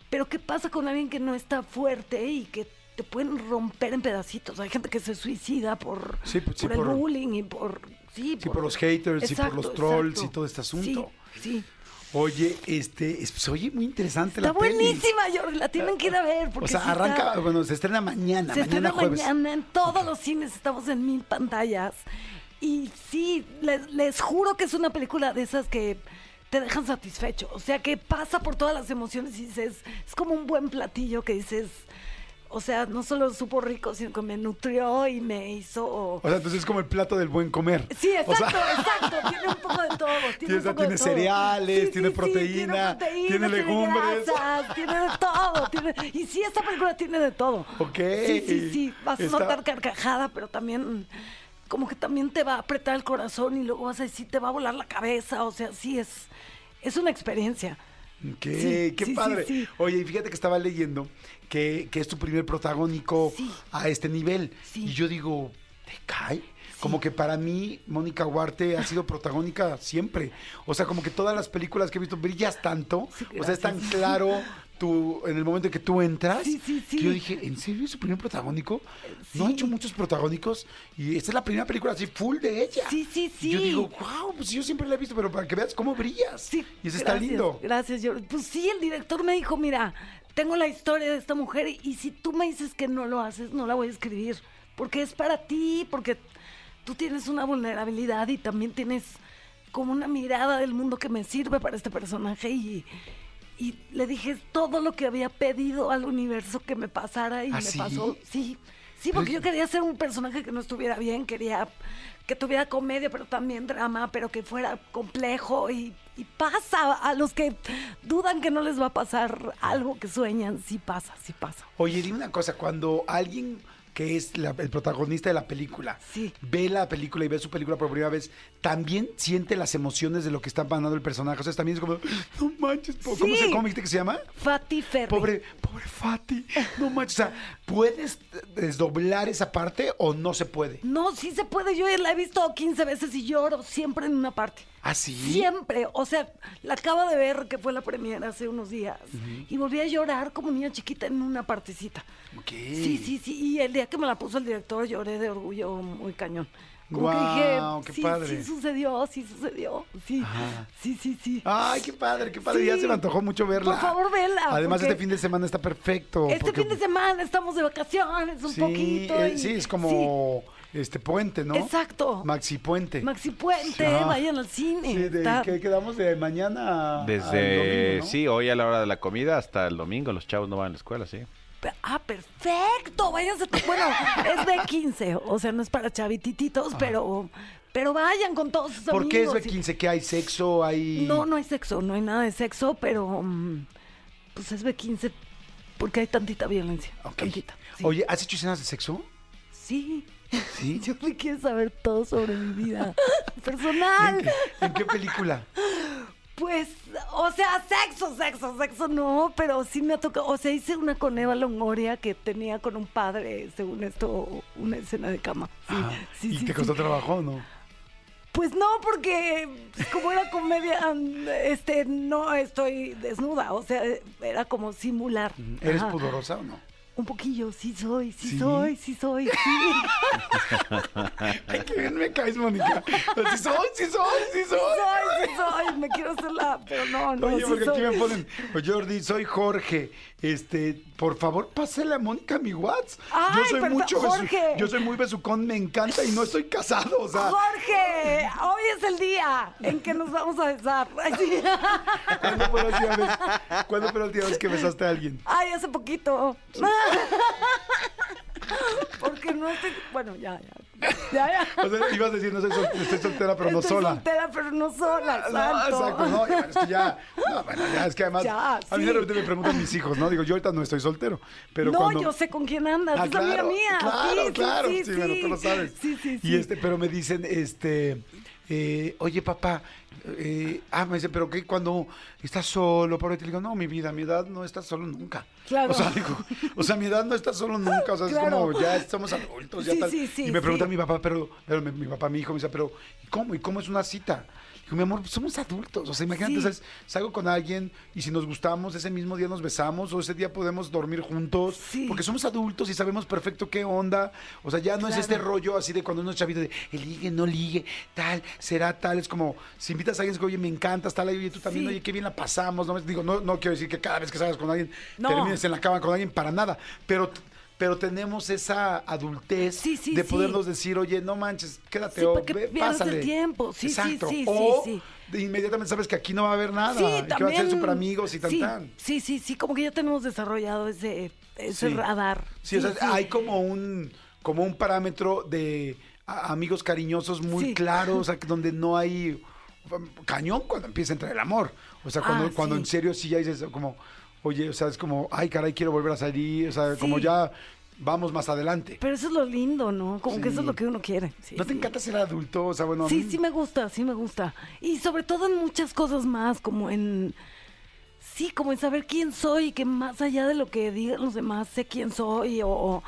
pero ¿qué pasa con alguien que no está fuerte y que te pueden romper en pedacitos? Hay gente que se suicida por, Sí, pues, sí, por el por- bullying y por... Sí, Sí, por los haters y por los trolls y todo este asunto. Sí, sí. Oye, este, es- se oye muy interesante Está la peli. buenísima, Jordi, la tienen que ir a ver. O sea, sí arranca, está- bueno, se estrena mañana, Se mañana estrena jueves. mañana en todos los cines, estamos en mil pantallas. Y sí, les, les juro que es una película de esas que te dejan satisfecho. O sea, que pasa por todas las emociones y dices, es como un buen platillo que dices, o sea, no solo supo rico, sino que me nutrió y me hizo... O sea, entonces es como el plato del buen comer. Sí, O sea, exacto, exacto. Tiene un poco de todo. Tiene, Tiene- un poco tiene de cereales, tiene proteína, tiene, proteína, tiene legumbres. grasas, tiene de todo. tiene- y sí, esta película tiene de todo. Ok. Sí, sí, sí. Vas a Está- notar carcajada, pero también como que también te va a apretar el corazón y luego vas a decir, te va a volar la cabeza. O sea, sí, es, es una experiencia. ¿Qué? Sí, qué sí, padre. sí. Oye, y fíjate que estaba leyendo que, que es tu primer protagónico a este nivel. Y yo digo, ¿te cae? como que para mí Mónica Huarte ha sido protagónica siempre. O sea, como que todas las películas que he visto brillas tanto, o sea, es tan claro [laughs] tú en el momento en que tú entras, Sí, sí, sí. que yo dije, ¿en serio es su primer protagónico? No ha hecho muchos protagónicos y esta es la primera película así full de ella. Sí, sí, Y sí. yo digo, wow, pues yo siempre la he visto, pero para que veas cómo brillas. Sí, y eso está lindo. Gracias, yo. Pues sí, el director me dijo, mira, tengo la historia de esta mujer y si tú me dices que no lo haces, no la voy a escribir. Porque es para ti, porque tú tienes una vulnerabilidad y también tienes como una mirada del mundo que me sirve para este personaje y... Y le dije todo lo que había pedido al universo que me pasara y ¿Ah, me sí? pasó. Sí, sí, porque yo quería ser un personaje que no estuviera bien, quería que tuviera comedia, pero también drama, pero que fuera complejo y, y pasa. A los que dudan que no les va a pasar algo que sueñan, sí pasa, sí pasa. Oye, dime una cosa, cuando alguien que es la- el protagonista de la película Sí. ve la película y ve su película por primera vez, también siente las emociones de lo que está pasando el personaje. O sea, también es como, no manches, ¿cómo, Sí. se, ¿cómo dijiste que se llama? Fati Ferri. Pobre, pobre Fati, no manches. O sea, ¿puedes desdoblar esa parte o no se puede? No, sí se puede. Yo la he visto 15 veces y lloro siempre en una parte. ¿Ah, sí? Siempre. O sea, la acabo de ver que fue la premiera hace unos días. Y volví a llorar como niña chiquita en una partecita. Ok. Sí, sí, sí. Y el día que me la puso el director lloré de orgullo muy cañón. Como que dije, qué sí, padre. sí sucedió, sí sucedió. Sí, Ajá. sí, sí, sí. Ay, qué padre, qué padre. Sí. Ya se me antojó mucho verla. Por favor, vela, Además, este fin de semana está perfecto. Este porque- fin de semana estamos de vacaciones un sí, poquito. eh, y- sí, es como este puente, ¿no? Exacto. Maxi Puente. Maxi Puente, Ajá. vayan al cine. Sí, de, Está- ¿qué quedamos de mañana? Desde, domingo, ¿no? sí, hoy a la hora de la comida hasta el domingo los chavos no van a la escuela, sí. Ah, perfecto. Váyanse. Bueno, es de 15, o sea, no es para chavitititos, pero, pero vayan con todos sus ¿Por qué es amigos de y- 15? ¿Que hay sexo? ¿Hay...? No, no hay sexo, no hay nada de sexo, pero mm, pues es B15 porque hay tantita violencia. Ok. Tantita. Sí. Oye, ¿has hecho escenas de sexo? Sí. Sí. [laughs] Yo le quiero saber todo sobre mi vida [laughs] personal. ¿En qué, en qué película? Pues, o sea, sexo, sexo, sexo no, pero sí me ha tocado. O sea, hice una con Eva Longoria que tenía con un padre, según esto, una escena de cama. Sí, Ajá. sí, ¿Y sí, te costó trabajo o no? Pues no, porque pues, como era comedia, [laughs] este, no estoy desnuda. O sea, era como simular. ¿Eres Ajá. pudorosa o no? Un poquillo, sí soy, sí, ¿Sí? soy, sí soy, sí. Ay, qué bien me caes, Mónica. Sí soy, sí soy, sí soy. soy, sí soy. Me quiero hacerla, pero no, no, Oye, sí porque aquí me ponen, "Oh, Jordi, soy Jorge. Este, por favor, pásale a Mónica mi WhatsApp. yo soy mucho besu- Jorge. yo soy muy besucón, me encanta y no estoy casado, o sea, Jorge, hoy es el día en que nos vamos a besar. Sí. ¿cuándo fue la última vez? ¿Cuándo fue la última vez que besaste a alguien? Ay, hace poquito. Porque no estoy. Bueno, ya, ya. Ya, ya. O sea, ibas a decir, no soy sol- estoy soltera, pero no Estoy sola. soltera, pero no sola. No, Exacto. no, ya, es que ya, no, bueno, ya, es que además, Ya, a mí de repente me preguntan mis hijos, ¿no? Digo, yo ahorita no estoy soltero, pero no, cuando... yo sé con quién andas. Ah, es amiga mía. Claro, sí, sí, claro, sí, sí, bueno, tú lo sabes. Sí, sí, Y sí. este, pero me dicen, este, eh, oye papá, eh, ah, me dice, pero qué cuando estás solo, ahí te digo, no, mi vida, mi edad no estás solo nunca. Claro. O sea, digo, o sea, mi edad no está solo nunca, o sea, es como ya somos adultos, ya Sí, tal. sí, sí, y me pregunta mi papá, pero, pero mi, mi papá, mi hijo me dice, pero ¿y cómo? ¿Y cómo es una cita? Digo, mi amor, somos adultos. O sea, imagínate, Sí. ¿sabes? salgo con alguien y si nos gustamos, ese mismo día nos besamos o ese día podemos dormir juntos. Sí. Porque somos adultos y sabemos perfecto qué onda. O sea, ya no es este rollo así de cuando uno es chavito de el ligue, no ligue, tal, será tal. Es como si invitas a alguien, es que, oye, me encantas, tal, oye, tú también, Sí. oye, qué bien la pasamos. No, digo, no, no quiero decir que cada vez que salgas con alguien No. termines en la cama con alguien, para nada. Pero. Pero tenemos esa adultez Sí, sí, de sí. podernos decir, oye, no manches, quédate o que ve, pierdas el pásale. tiempo. Sí, Exacto. sí, o inmediatamente sabes que aquí no va a haber nada. Y que van a ser súper amigos y tan sí, tan. Sí, sí, sí, como que ya tenemos desarrollado ese, ese radar. Sí, o sea, hay como un, como un parámetro de amigos cariñosos muy Sí. claro, o sea, [laughs] donde no hay um, cañón cuando empieza a entrar el amor. O sea, cuando, Ah, cuando en serio sí ya dices como, oye, o sea, es como, ay, caray, quiero volver a salir, o sea, como ya vamos más adelante. Pero eso es lo lindo, ¿no? Como que eso es lo que uno quiere. Sí, ¿No te sí. encanta ser adulto? O sea, bueno, a Sí, mí- sí me gusta, sí me gusta. Y sobre todo en muchas cosas más, como en... Sí, como en saber quién soy, que más allá de lo que digan los demás, sé quién soy, o,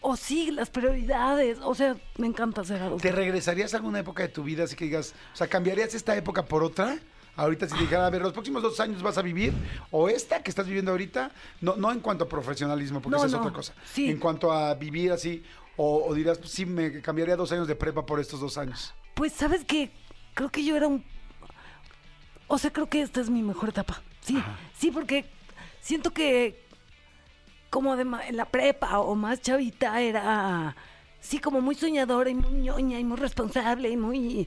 o sí, las prioridades. O sea, me encanta ser adulto. ¿Te regresarías a alguna época de tu vida así que digas, o sea, cambiarías esta época por otra? Ahorita si dijera, a ver, los próximos dos años vas a vivir, o esta que estás viviendo ahorita, no, no en cuanto a profesionalismo, porque No, esa es otra cosa. sí. En cuanto a vivir así, o, o dirás, pues, sí, me cambiaría dos años de prepa por estos dos años. Pues, ¿sabes qué? Creo que yo era un... O sea, creo que esta es mi mejor etapa. Sí, sí, porque siento que como de ma- en la prepa o más chavita era... Sí, como muy soñadora y muy ñoña y muy responsable y muy...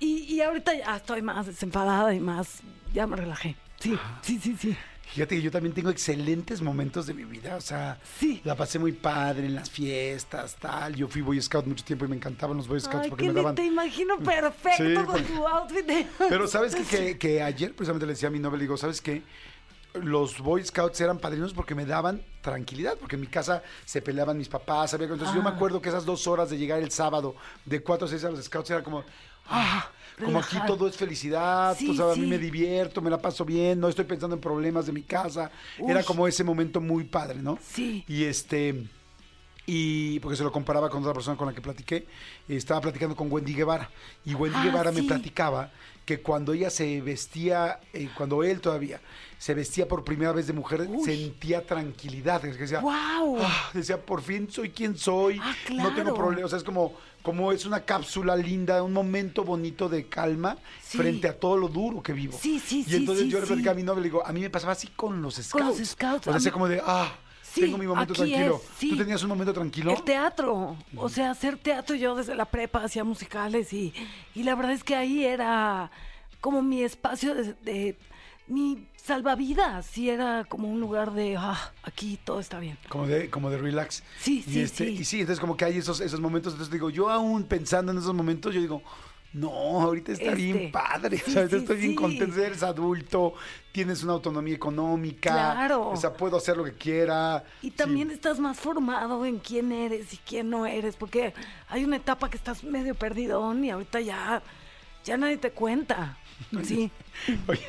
Y, y ahorita ya estoy más desenfadada y más... Ya me relajé. Sí, sí, sí, sí. Fíjate que yo también tengo excelentes momentos de mi vida, o sea, Sí. la pasé muy padre en las fiestas, tal. Yo fui Boy Scout mucho tiempo y me encantaban los Boy Scouts Ay, porque me daban... te imagino perfecto Sí, con porque- tu outfit. de- Pero sabes qué? [laughs] que, que ayer precisamente le decía a mi novia, le digo, ¿sabes qué? Los Boy Scouts eran padrinos porque me daban tranquilidad, porque en mi casa se peleaban mis papás, había entonces yo me Ah. acuerdo que esas dos horas de llegar el sábado de 4 a 6 a los Scouts era como, ah, como aquí todo es felicidad, Sí, a mí sí. me divierto, me la paso bien, no estoy pensando en problemas de mi casa, era como ese momento muy padre, ¿no? Sí. Y este, y porque se lo comparaba con otra persona con la que platiqué, estaba platicando con Wendy Guevara, y Wendy Ah, Guevara me platicaba que cuando ella se vestía, eh, cuando él todavía se vestía por primera vez de mujer, Uy. sentía tranquilidad. decía, ¡Guau! "Ah", decía, por fin soy quien soy, Ah, no tengo claro. problemas. O sea, es como, como es una cápsula linda, un momento bonito de calma Sí. frente a todo lo duro que vivo. Sí, sí, y entonces sí, yo le sí. platicaba a mi novia, le digo, a mí me pasaba así con los scouts. Con los scouts, O sea, mí- como de, ah, Sí, tengo mi momento tranquilo. es, sí. ¿Tú tenías un momento tranquilo? El teatro, o sea, hacer teatro yo desde la prepa hacía musicales y, y la verdad es que ahí era como mi espacio de, de- mi salvavidas, sí era como un lugar de, ah, aquí todo está bien. Como de, como de relax. Sí, y sí, este, sí. Y sí, entonces como que hay esos, esos momentos. Entonces digo, yo aún pensando en esos momentos, yo digo, no, ahorita está Este, bien padre. sí, o sea, sí, estoy bien sí. contento. Eres adulto, tienes una autonomía económica. Claro. O sea, puedo hacer lo que quiera. Y también estás más formado en quién eres y quién no eres, porque hay una etapa que estás medio perdidón y ahorita ya, ya nadie te cuenta. [laughs] Sí. Oye,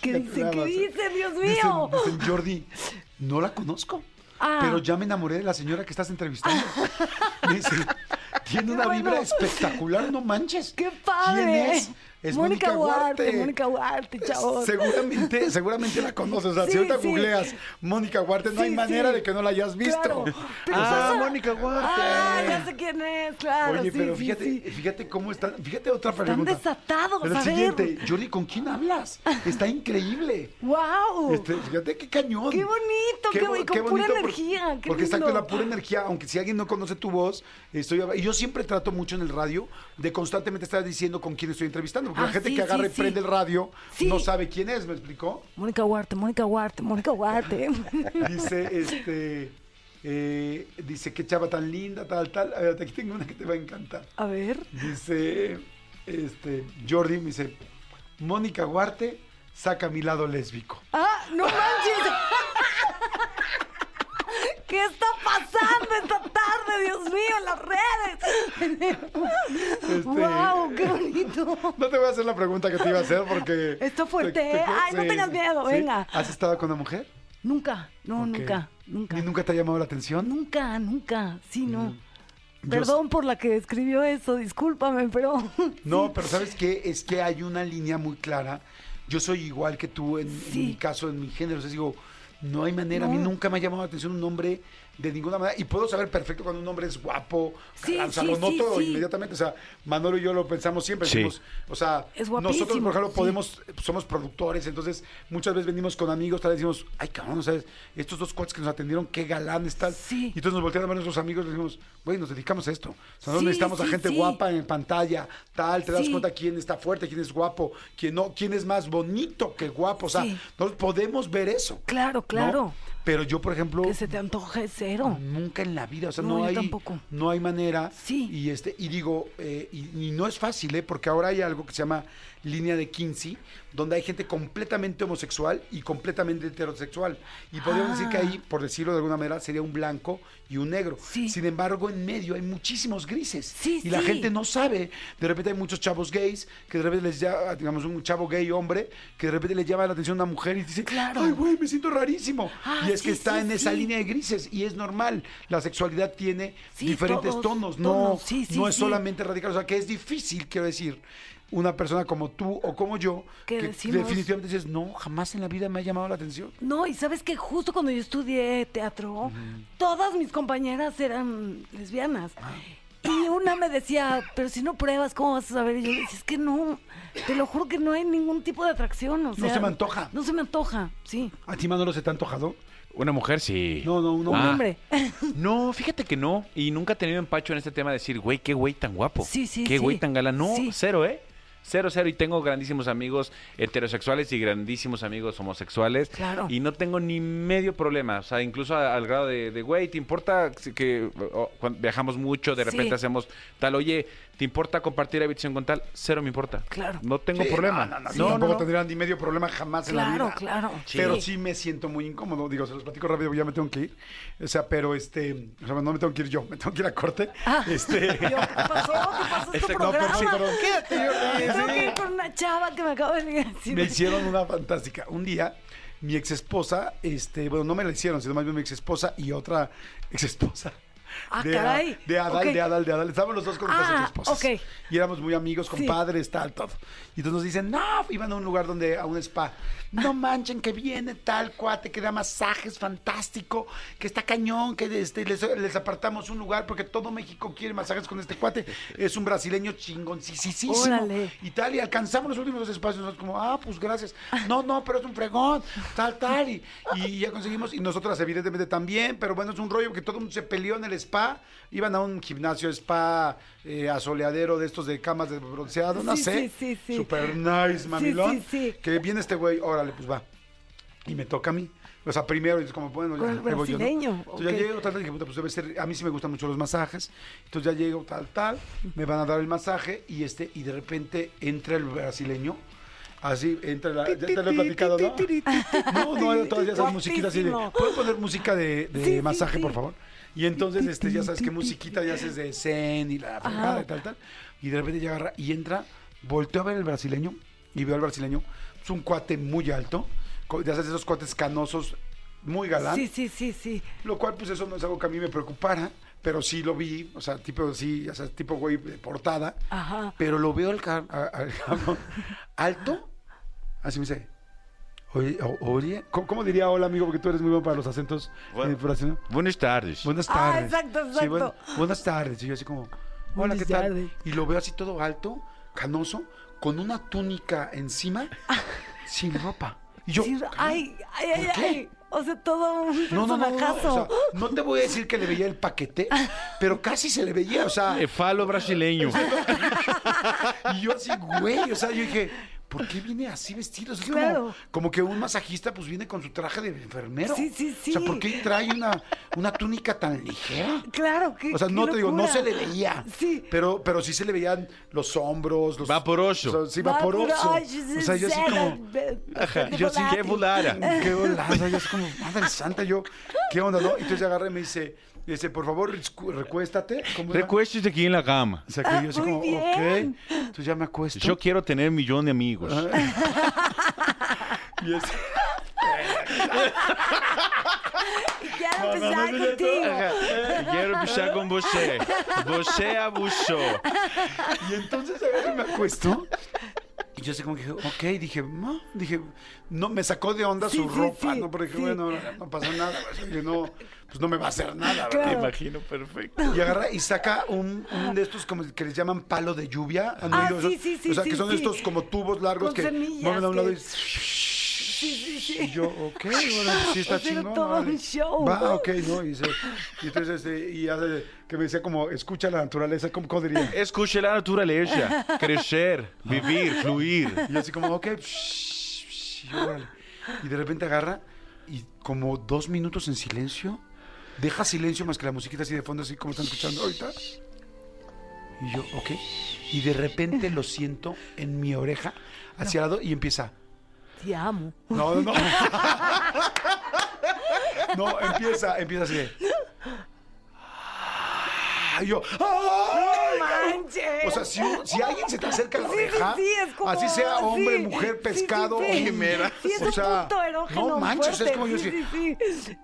¿Qué dice? ¿Qué dice? Dios Dicen, mío. dicen, Jordi, no la conozco. Ah. Pero ya me enamoré de la señora que estás entrevistando. [laughs] Me dice, tiene una bueno. vibra espectacular, no manches. ¡Qué padre! ¿Quién es? Es Mónica Huarte. Mónica Huarte, chavos. Seguramente, [laughs] seguramente la conoces. O sea, si Sí, ahorita sí. googleas Mónica Huarte, no Sí, hay manera sí. de que no la hayas visto. Claro. Pero Ah, pasa- Mónica Huarte. Ah, ya sé quién es, claro. Oye, sí, pero sí, fíjate, sí. fíjate cómo están. Fíjate otra Están pregunta. desatados, Pero a el ver. siguiente, Jordi, ¿con quién hablas? Está increíble. ¡Wow! Este, fíjate qué cañón. Qué bonito, qué bon- con pura por- energía, qué porque exacto, la pura energía, aunque si alguien no conoce tu voz, estoy y yo siempre trato mucho en el radio de constantemente estar diciendo con quién estoy entrevistando, porque Ah, la gente sí, que agarra sí, y prende el radio no sabe quién es, ¿me explicó? Mónica Huarte, Mónica Huarte, Mónica Huarte. [laughs] Dice, este, eh, dice, qué chava tan linda, tal, tal. A ver, aquí tengo una que te va a encantar. A ver. Dice, este, Jordi me dice, Mónica Huarte saca mi lado lésbico. ¡Ah, no manches! [laughs] ¿Qué está pasando esta tarde, Dios mío, en las redes? Este, ¡Wow! ¡Qué bonito! No te voy a hacer la pregunta que te iba a hacer porque... Está fuerte, ¿eh? Ay, no tengas miedo, venga. ¿Has estado con una mujer? Nunca, no, nunca, nunca. ¿Ni nunca te ha llamado la atención? Nunca, nunca, sí, no. Yo- Perdón por la que escribió eso, discúlpame, pero... No, pero ¿sabes qué? Es que hay una línea muy clara. Yo soy igual que tú en, en mi caso, en mi género. O sea, digo, no hay manera. A mí nunca me ha llamado la atención un hombre de ninguna manera. Y puedo saber perfecto cuando un hombre es guapo. Sí, o sea, sí, lo noto sí. inmediatamente. O sea, Manolo y yo lo pensamos siempre. Decimos, o sea, Es nosotros, por ejemplo, sí. podemos, somos productores. Entonces, muchas veces venimos con amigos. Tal vez decimos, ay, cabrón, ¿sabes? Estos dos cuates que nos atendieron, qué galanes, tal. Sí. Y entonces nos voltean a ver nuestros amigos y decimos, güey, nos dedicamos a esto. O sea, no necesitamos a gente sí. guapa en pantalla, tal, te das cuenta quién está fuerte, quién es guapo, quién no, quién es más bonito que guapo, o sea, Sí. no podemos ver eso. Claro, ¿no? Pero yo, por ejemplo, Que se te antoje cero. nunca en la vida, o sea, No, hay tampoco. no hay manera. Sí. Y este y digo, eh, y, y no es fácil, ¿eh? porque ahora hay algo que se llama línea de Kinsey, donde hay gente completamente homosexual y completamente heterosexual. Y podríamos decir que ahí, por decirlo de alguna manera, sería un blanco y un negro. Sí. Sin embargo, en medio hay muchísimos grises. Sí, y la gente no sabe. De repente hay muchos chavos gays que de repente les llama, digamos, un chavo gay hombre, que de repente le llama la atención a una mujer y dice, Claro. ay, güey, me siento rarísimo. Ah, y es que está en esa línea de grises y es normal. La sexualidad tiene diferentes todos, tonos, no, tonos, sí, no es solamente radical. O sea, que es difícil, quiero decir, una persona como tú o como yo, Que que decimos- definitivamente dices, no, jamás en la vida me ha llamado la atención. No, y sabes que justo cuando yo estudié teatro, todas mis compañeras eran lesbianas. Ah. Y una me decía, pero si no pruebas, ¿cómo vas a saber? Y yo le decía, es que no, te lo juro que no hay ningún tipo de atracción. O No se me antoja. No se me antoja, sí. ¿A ti, Manolo, se te ha antojado? Una mujer sí. No, no, un Un hombre. hombre. No, fíjate que no. Y nunca he tenido empacho en este tema de decir, güey, qué güey tan guapo. Sí, sí, Qué sí. güey tan galán. No, Sí. cero, ¿eh? Cero, cero. Y tengo grandísimos amigos heterosexuales y grandísimos amigos homosexuales. Claro. Y no tengo ni medio problema. O sea, incluso a- al grado de, güey, ¿te importa que o, cuando viajamos mucho, de repente Sí. hacemos tal, oye, ¿te importa compartir habitación con tal? Cero me importa. Claro. No tengo Sí, problema. No, no, no, yo no, tampoco no. tendría ni medio problema jamás en la Claro, vida. claro. Pero Sí. sí me siento muy incómodo. Digo, se los platico rápido, ya me tengo que ir. O sea, pero este, o sea, no me tengo que ir yo, me tengo que ir a corte. Ah. Este, [laughs] Yo, ¿Qué pasó? ¿Qué pasó? Este, tu no, pero programa? sí. Quédate. Sí, Me tengo sí. que ir con una chava que me acaba de decir. me hicieron una fantástica. Un día, mi ex esposa, este, bueno, no me la hicieron, sino más bien mi ex esposa y otra ex esposa. Ah, de, caray. de Adal, de Adal, de Adal. Estábamos los dos con nuestras Ah, esposas. ok. Y éramos muy amigos, Sí. compadres, tal, todo. Y entonces nos dicen, no, iban a un lugar donde, a un spa. No manchen que viene tal cuate que da masajes fantástico, que está cañón, que este, les, les apartamos un lugar porque todo México quiere masajes con este cuate. Es un brasileño chingoncísimo. Órale. Y tal, y alcanzamos los últimos dos espacios. Nosotros como, ah, pues gracias. No, no, pero es un fregón, tal, tal. Y, y ya conseguimos, y nosotras evidentemente también, pero bueno, es un rollo que todo el mundo se peleó en el spa. Iban a un gimnasio spa eh, asoleadero de estos de camas de bronceado, no Sí, sé. sí, sí, sí. Super nice, mamilón. sí, sí. Que viene este güey, órale, pues va. Y me toca a mí. O sea, primero, es como, bueno, ya, voy yo, ¿no? Entonces ok. ya llego, tal, tal, dije, puta, pues debe ser, a mí sí me gustan mucho los masajes. Entonces ya llego, tal, tal, me van a dar el masaje y este, y de repente entra el brasileño. Así, entra la, ya te lo he platicado, ¿no? No, no, era todas esas musiquitas así de. ¿puedo poner música de, de Sí, sí, masaje, sí. por favor? Y entonces, este, ya sabes qué [laughs] musiquita ya haces de zen y la fregada y tal, tal. Y de repente ya agarra y entra, volteo a ver el brasileño y veo al brasileño. Es un cuate muy alto, ya sabes, esos cuates canosos, muy galán. Sí, sí, sí, sí. Lo cual, pues eso no es algo que a mí me preocupara, pero sí lo vi, o sea, tipo, sí, o sea, tipo güey de portada. Ajá. Pero lo veo al, cabrón [laughs] alto, así me dice, oye, oye, ¿cómo, cómo diría hola, amigo? Porque tú eres muy bueno para los acentos Bueno. eh. Buenas tardes. Buenas Ah, tardes. exacto, Sí, exacto. buen- buenas tardes. Y yo así como, hola, Buenas ¿qué tal? tardes. Y lo veo así todo alto, canoso, con una túnica encima, [laughs] sin ropa. Y yo, ay, ay, ay, ¿Por qué? ay. O sea, todo un No, no, no, no, no, personajazo. o sea, no te voy a decir que le veía el paquete, pero casi se le veía, o sea, Eh, falo brasileño. [laughs] y yo así, güey, o sea, yo dije, ¿por qué viene así vestido? Es Claro. como, como que un masajista pues viene con su traje de enfermero. Sí, sí, sí. O sea, ¿por qué trae una, una túnica tan ligera? Claro, que. O sea, no te digo, no se le veía. Sí. Pero, pero sí se le veían los hombros, los. Vaporoso. o sea, sí, vaporoso. O sea, yo así como. Ajá, yo sí que volara. Qué volada, yo así como, madre santa, yo, ¿qué onda, no? Entonces agarré y me dice, dice, por favor, recu- recuéstate. ¿Cómo era? Recuéstate aquí en la cama. O sea, que Ah, yo así muy como, bien. ok. Entonces ya me acuesto. Yo quiero tener un millón de amigos. [laughs] Y es- [laughs] Quiero no, empezar no, no, contigo. Quiero empezar con você. Você abusó. Y entonces agarré y me acuesto. Y yo así como que dije, ok, dije, no, dije, no, me sacó de onda Sí, su sí, ropa, sí, ¿no? Porque dije, sí. bueno, no, pasa nada, pues, oye, no, pues no me va a hacer nada, ¿verdad? Claro. imagino perfecto. Y agarra y saca un, un de estos como que les llaman palo de lluvia. ¿Han Ah, sí, sí, sí, O sea, que son sí. estos como tubos largos Con que mueven a un lado que- y... Sí, sí, sí. Y yo, ok, bueno, sí está [laughs] O sea, era chingón. todo un show. Va, ok, ¿no? Y, se- y entonces, este, y hace que me decía como, escucha la naturaleza, ¿cómo, cómo diría? Escuche la naturaleza. Crecer, vivir, fluir. Y yo así como, ok, psh, psh, y, órale. Y de repente agarra y como dos minutos en silencio, deja silencio más que la musiquita así de fondo, así como están escuchando ahorita. Y yo, ok. Y de repente lo siento en mi oreja, hacia el lado, y empieza. Te amo. No, no, no. No, empieza, empieza así de. Y yo, ¡ay! manches! O sea, si, si alguien se te acerca a la Sí, sí, oreja, sí, es como- así sea hombre, sí, mujer, sí, pescado sí, sí. o quimera. Sí, es o un sea, punto erógeno no manches, fuerte. es como yo sí, así, sí, sí.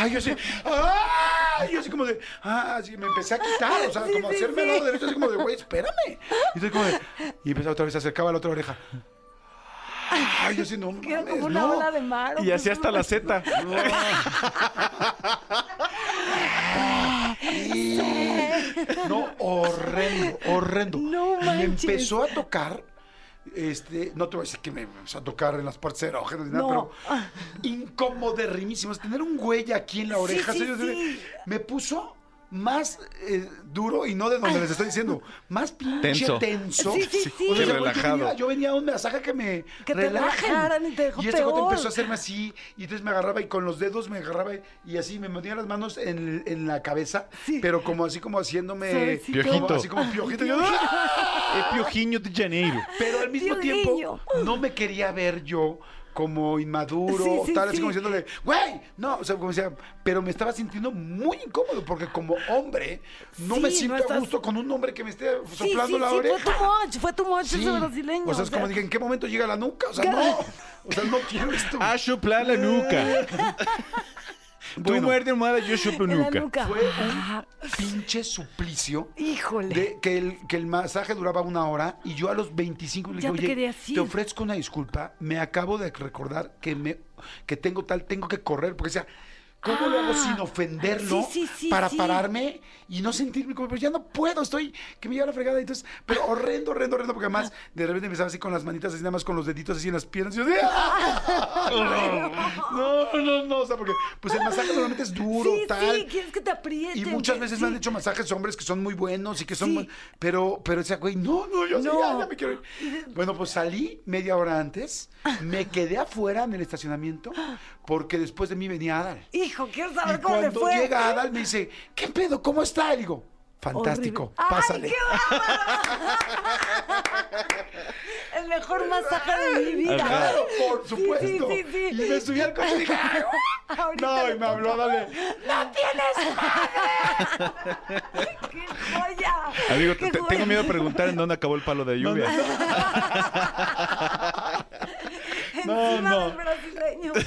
Ay, yo así, ¡ay! Yo así como de, ah, así me empecé a quitar, o sea, Sí, como sí, hacerme al sí. lado derecho, así como de, güey, espérame. Y estoy como de, y empezaba otra vez, se acercaba a la otra oreja. Ay, yo así, no mames, como una no. ola de mar. Y así hasta la Z. [laughs] No, horrendo, horrendo. No y manches. empezó a tocar, este, no te voy a decir que me empezó a tocar en las partes erógenas ni nada, No. pero [laughs] incomodérrimísimo. Tener un güey aquí en la oreja, sí, serio, sí. me puso más eh, duro y no de donde les estoy diciendo, [laughs] más pinche Tenso. tenso. Sí, sí, sí. O sea, Qué güey, yo relajado. venía, yo venía a un masaje que me Que te y te dejó Y este peor. empezó a hacerme así, y entonces me agarraba y con los dedos me agarraba y así me metía las manos en, en la cabeza, Sí. pero como así como haciéndome como- Piojito. así como piojito. Yo, ¡ah! El Piojiño de Janeiro. Pero al mismo tiempo no me quería ver yo como inmaduro, Sí, sí, tal, así sí. como diciéndole, güey, no, o sea, como decía, pero me estaba sintiendo muy incómodo porque como hombre no Sí, me no siento estás- a gusto con un hombre que me esté soplando sí, la sí, oreja. fue too much, fue too much Sí. ese brasileño. O sea, es como dije, ¿en qué momento llega la nuca? O sea, no. O sea, no quiero esto. A chuplar la nuca. [laughs] Tú Bueno. muerde almohada, yo chupo nuca. nuca. Fue un pinche suplicio. Híjole. De que, el, que el masaje duraba una hora y yo a los 25 le dije, te oye, querías ir". te ofrezco una disculpa, me acabo de recordar que me que tengo tal, tengo que correr, porque decía, ¿cómo lo hago Ah, sin ofenderlo sí, sí, sí, para pararme y no sentirme como, pero ya no puedo, estoy, que me lleva la fregada, entonces, pero horrendo, horrendo, horrendo, porque además de repente empezaba así con las manitas así, nada más con los deditos así en las piernas, y yo decía, [laughs] no, no, no, o sea, porque pues el masaje normalmente es duro, tal, sí, quieres que te aprieten. y muchas veces me han hecho masajes hombres que son muy buenos y que son... Muy- Pero, pero decía, güey, no, no, yo sí, No. ya, ya me quiero ir. Bueno, pues salí media hora antes, me quedé afuera en el estacionamiento, porque después de mí venía Adal. Hijo, quiero Y saber cómo le cuando fue. llega Adal me dice, ¿qué pedo? ¿Cómo está? Y digo, fantástico, Horrible. pásale. ¡Ay, qué! El mejor [laughs] masaje de mi vida. Claro, por supuesto. Sí, sí, sí. Y me subí al coche y dije. Ahorita no, y me habló de, ¡No tienes madre! [laughs] ¡Qué joya! Amigo, ¡Qué te- joya! tengo miedo de preguntar en dónde acabó el palo de lluvia. [laughs] No, Encima no. del brasileño. [laughs]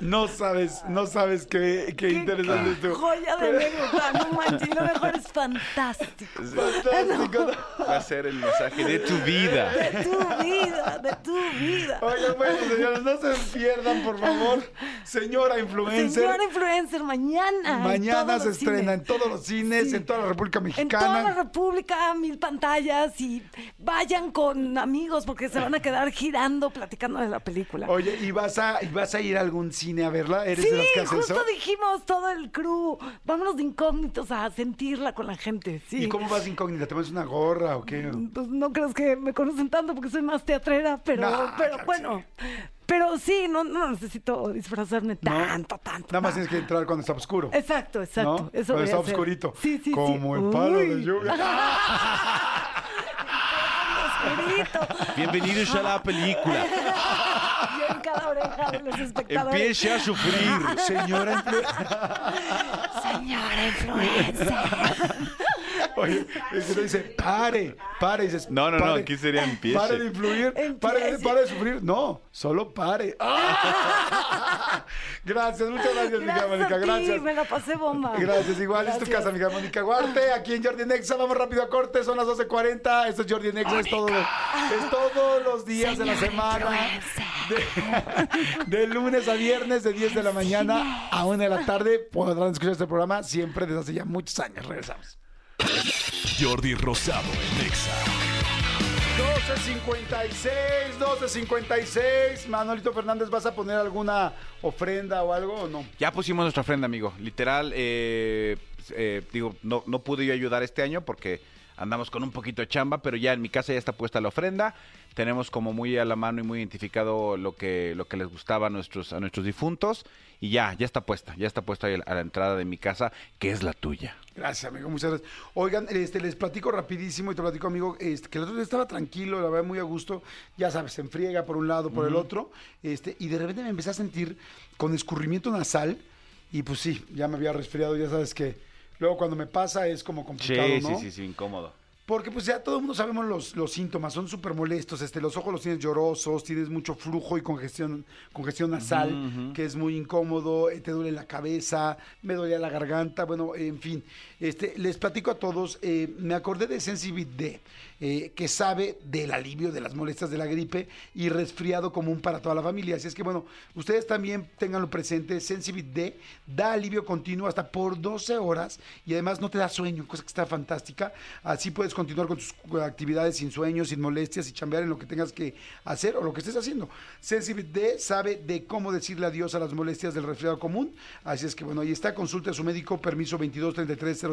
No sabes, no sabes qué, qué interesante esto. Joya de anécdota, no [laughs] manches, lo mejor es fantástico. Fantástico. Va a ser el mensaje de tu vida. De tu vida, de tu vida. Oigan, bueno, señores, no se pierdan, por favor. Señora influencer. Señora influencer, mañana. Mañana se estrena cines. en todos los cines, Sí. en toda la República En toda la Mexicana. República, mil pantallas y vayan con amigos porque se van a quedar girando platicando de la película. Oye, ¿y vas, a, ¿y vas a ir a algún cine a verla? ¿Eres Sí, de las que hace justo eso? dijimos todo el crew. Vámonos de incógnitos a sentirla con la gente. Sí. ¿Y cómo vas de incógnita? ¿Te pones una gorra o qué? Pues no crees que me conocen tanto porque soy más teatrera, pero, pero claro bueno. Pero sí, no, no necesito disfrazarme ¿No? tanto, tanto. Nada más no. tienes que entrar cuando está oscuro. Exacto, exacto. ¿no? Eso cuando está hacer. oscurito. Sí, sí, sí. Como el palo de lluvia. Oscurito. [laughs] Bienvenidos a la película. [laughs] Cada oreja de los espectadores. Empiece a sufrir. Señora influencer. [laughs] Señora influencer. Oye, es que te dice, pare, pare. Y dices, No, no, no, aquí sería empiece. Pare de influir, pare de, pare de sufrir. No, solo pare. ¡Ah! [laughs] Gracias, muchas gracias, mi querida Mónica. Gracias. me la pasé bomba. Gracias, igual es tu Gracias. casa, mi Mónica Guarte, aquí en Jordi Nexa, vamos rápido a corte, son las 12.40, esto es Jordi Nexa, es todo, es todos los días de la semana, de, de lunes a viernes, de 10 de la mañana a 1 de la tarde, podrán escuchar este programa siempre desde hace ya muchos años, regresamos. Jordi Rosado en Nexa. 12.56, 12.56, Manolito Fernández, ¿vas a poner alguna ofrenda o algo o no? Ya pusimos nuestra ofrenda, amigo. Literal, eh, eh, digo, no, no pude yo ayudar este año porque andamos con un poquito de chamba, pero ya en mi casa ya está puesta la ofrenda. tenemos como muy a la mano y muy identificado lo que, lo que les gustaba a nuestros, a nuestros difuntos. Y ya, ya está puesta, ya está puesta ahí a la entrada de mi casa, que es la tuya. Gracias, amigo, muchas gracias. Oigan, este, les platico rapidísimo y te platico, amigo, este, que el otro día estaba tranquilo, la verdad, muy a gusto. Ya sabes, se enfriega por un lado, por el otro. Este, y de repente me empecé a sentir con escurrimiento nasal. Y pues sí, ya me había resfriado, ya sabes que luego cuando me pasa es como complicado, Sí, ¿no? sí, sí, sí, incómodo. Porque pues ya todo el mundo sabemos los, los síntomas, son súper molestos, este, los ojos los tienes llorosos, tienes mucho flujo y congestión, congestión nasal, que es muy incómodo, eh, te duele la cabeza, me dolía la garganta, bueno, en fin. Este, les platico a todos, eh, me acordé de Sensibit D, eh, que sabe del alivio de las molestias de la gripe y resfriado común para toda la familia. Así es que bueno, ustedes también tenganlo presente, Sensibit D da alivio continuo hasta por 12 horas y además no te da sueño, cosa que está fantástica. Así puedes continuar con tus actividades sin sueño, sin molestias y chambear en lo que tengas que hacer o lo que estés haciendo. Sensibit D sabe de cómo decirle adiós a las molestias del resfriado común. Así es que bueno, ahí está, consulte a su médico, permiso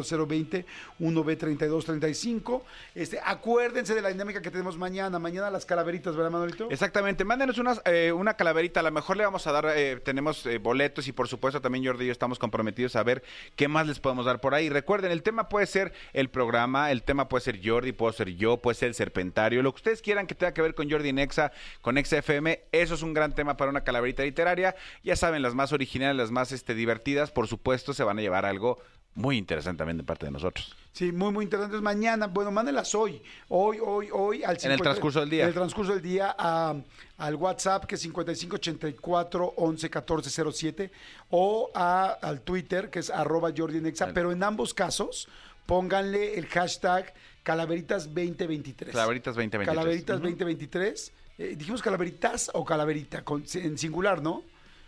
2233-0020, 1B3235. Este, acuérdense de la dinámica que tenemos mañana, mañana las calaveritas, ¿verdad, Manolito? Exactamente, mándenos unas, eh, una calaverita, a lo mejor le vamos a dar, eh, tenemos eh, boletos y por supuesto también Jordi y yo estamos comprometidos a ver qué más les podemos dar por ahí. Recuerden, el tema puede ser el programa, el tema puede ser Jordi, puede ser yo, puede ser el serpentario, lo que ustedes quieran que tenga que ver con Jordi Nexa, con Nexa FM, eso es un gran tema para una calaverita literaria. Ya saben, las más originales, las más este, divertidas, por supuesto, se van a llevar algo muy interesante también de parte de nosotros. Sí, muy, muy interesante. Es mañana, bueno, mándenlas hoy, hoy, hoy, hoy, al En el transcurso del día. En el transcurso del día a- al WhatsApp, que es 5584 11 14 07, o a- al Twitter, que es arroba Jordi Nexa, pero en ambos casos, pónganle el hashtag calaveritas 2023. Calaveritas 2023. Calaveritas. 2023. Eh, dijimos calaveritas o calaverita, con- en singular, ¿no?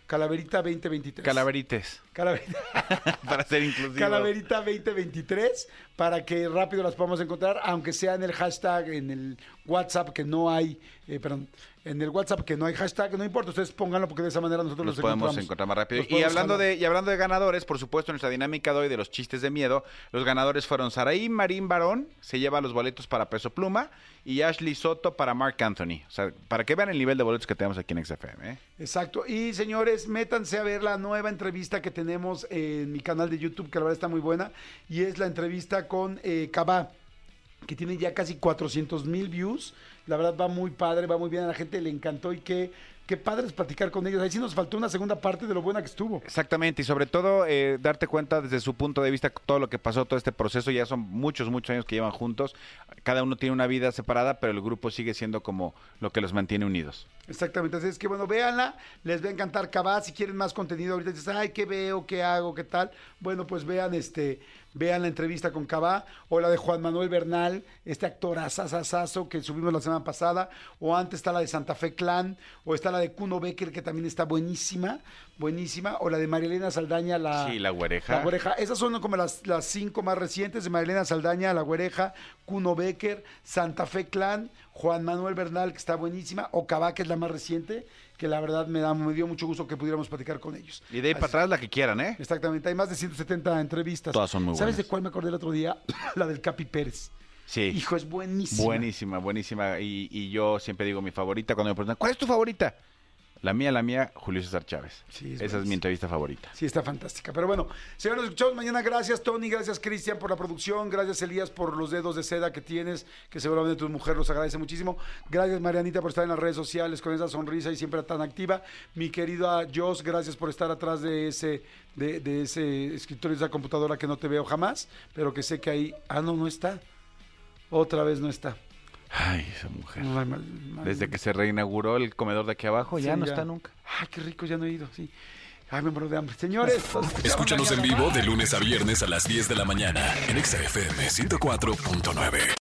Calaverita 2023. Calaverites, Calaverita. [laughs] para ser inclusivo. Calaverita 2023 para que rápido las podamos encontrar, aunque sea en el hashtag, en el WhatsApp que no hay, eh, perdón, en el WhatsApp que no hay hashtag, no importa, ustedes pónganlo porque de esa manera nosotros Los los, podemos encontrar más rápido. Los Y hablando, de, y hablando de ganadores, por supuesto, nuestra dinámica de hoy de los chistes de miedo, los ganadores fueron Saraí Marín Barón, se lleva los boletos para Peso Pluma, y Ashley Soto para Mark Anthony. O sea, para que vean el nivel de boletos que tenemos aquí en XFM. ¿eh? Exacto. Y señores, métanse a ver la nueva entrevista que tenemos en mi canal de YouTube, que la verdad está muy buena, y es la entrevista con eh, Cabá, que tiene ya casi 400 mil views. La verdad va muy padre, va muy bien, a la gente le encantó y qué, qué padre es platicar con ellos. Ahí sí nos faltó una segunda parte de lo buena que estuvo. Exactamente, y sobre todo eh, darte cuenta desde su punto de vista todo lo que pasó, todo este proceso, ya son muchos, muchos años que llevan juntos, cada uno tiene una vida separada, pero el grupo sigue siendo como lo que los mantiene unidos. Exactamente, así es que bueno, véanla, les va a encantar Cabá, si quieren más contenido ahorita dices, ay, ¿qué veo? ¿Qué hago? ¿Qué tal? Bueno, pues vean este, vean la entrevista con Cabá, o la de Juan Manuel Bernal, este actor asasasazo que subimos la semana pasada, o antes está la de Santa Fe Clan, o está la de Kuno Becker, que también está buenísima, buenísima, o la de Marilena Saldaña, la... Sí, la güereja. La güereja. Esas son como las, las cinco más recientes de Marilena Saldaña, La Güereja, Kuno Becker, Santa Fe Clan, Juan Manuel Bernal, que está buenísima, o Cabá, que es la más reciente, que la verdad me, da, me dio mucho gusto que pudiéramos platicar con ellos. Y de ahí para atrás la que quieran, ¿eh? Exactamente, hay más de 170 entrevistas. Todas son muy ¿Sabes buenas. de cuál me acordé el otro día? [coughs] la del Capi Pérez. Sí. Hijo, es buenísima. Buenísima, buenísima. Y, y yo siempre digo mi favorita cuando me preguntan, ¿cuál es tu favorita? La mía, la mía, Julio César Chávez. Sí, es Esa es mi entrevista favorita. Sí, está fantástica. Pero bueno, señores, nos escuchamos mañana. Gracias, Tony. Gracias, Cristian, por la producción. Gracias, Elías, por los dedos de seda que tienes, que seguramente tu mujer los agradece muchísimo. Gracias, Marianita, por estar en las redes sociales con esa sonrisa y siempre tan activa. Mi querida Jos, gracias por estar atrás de ese, de, de ese escritorio, de esa computadora que no te veo jamás, pero que sé que ahí. Ah, no, no está. Otra vez no está. Ay, esa mujer. Ay, mal- mal- Desde que se reinauguró el comedor de aquí abajo, ya no está nunca. Ay, qué rico, ya no he ido, sí. Ay, me muero de hambre. Señores, [laughs] Escúchanos en vivo de lunes a viernes a las 10 de la mañana en Exa FM 104.9.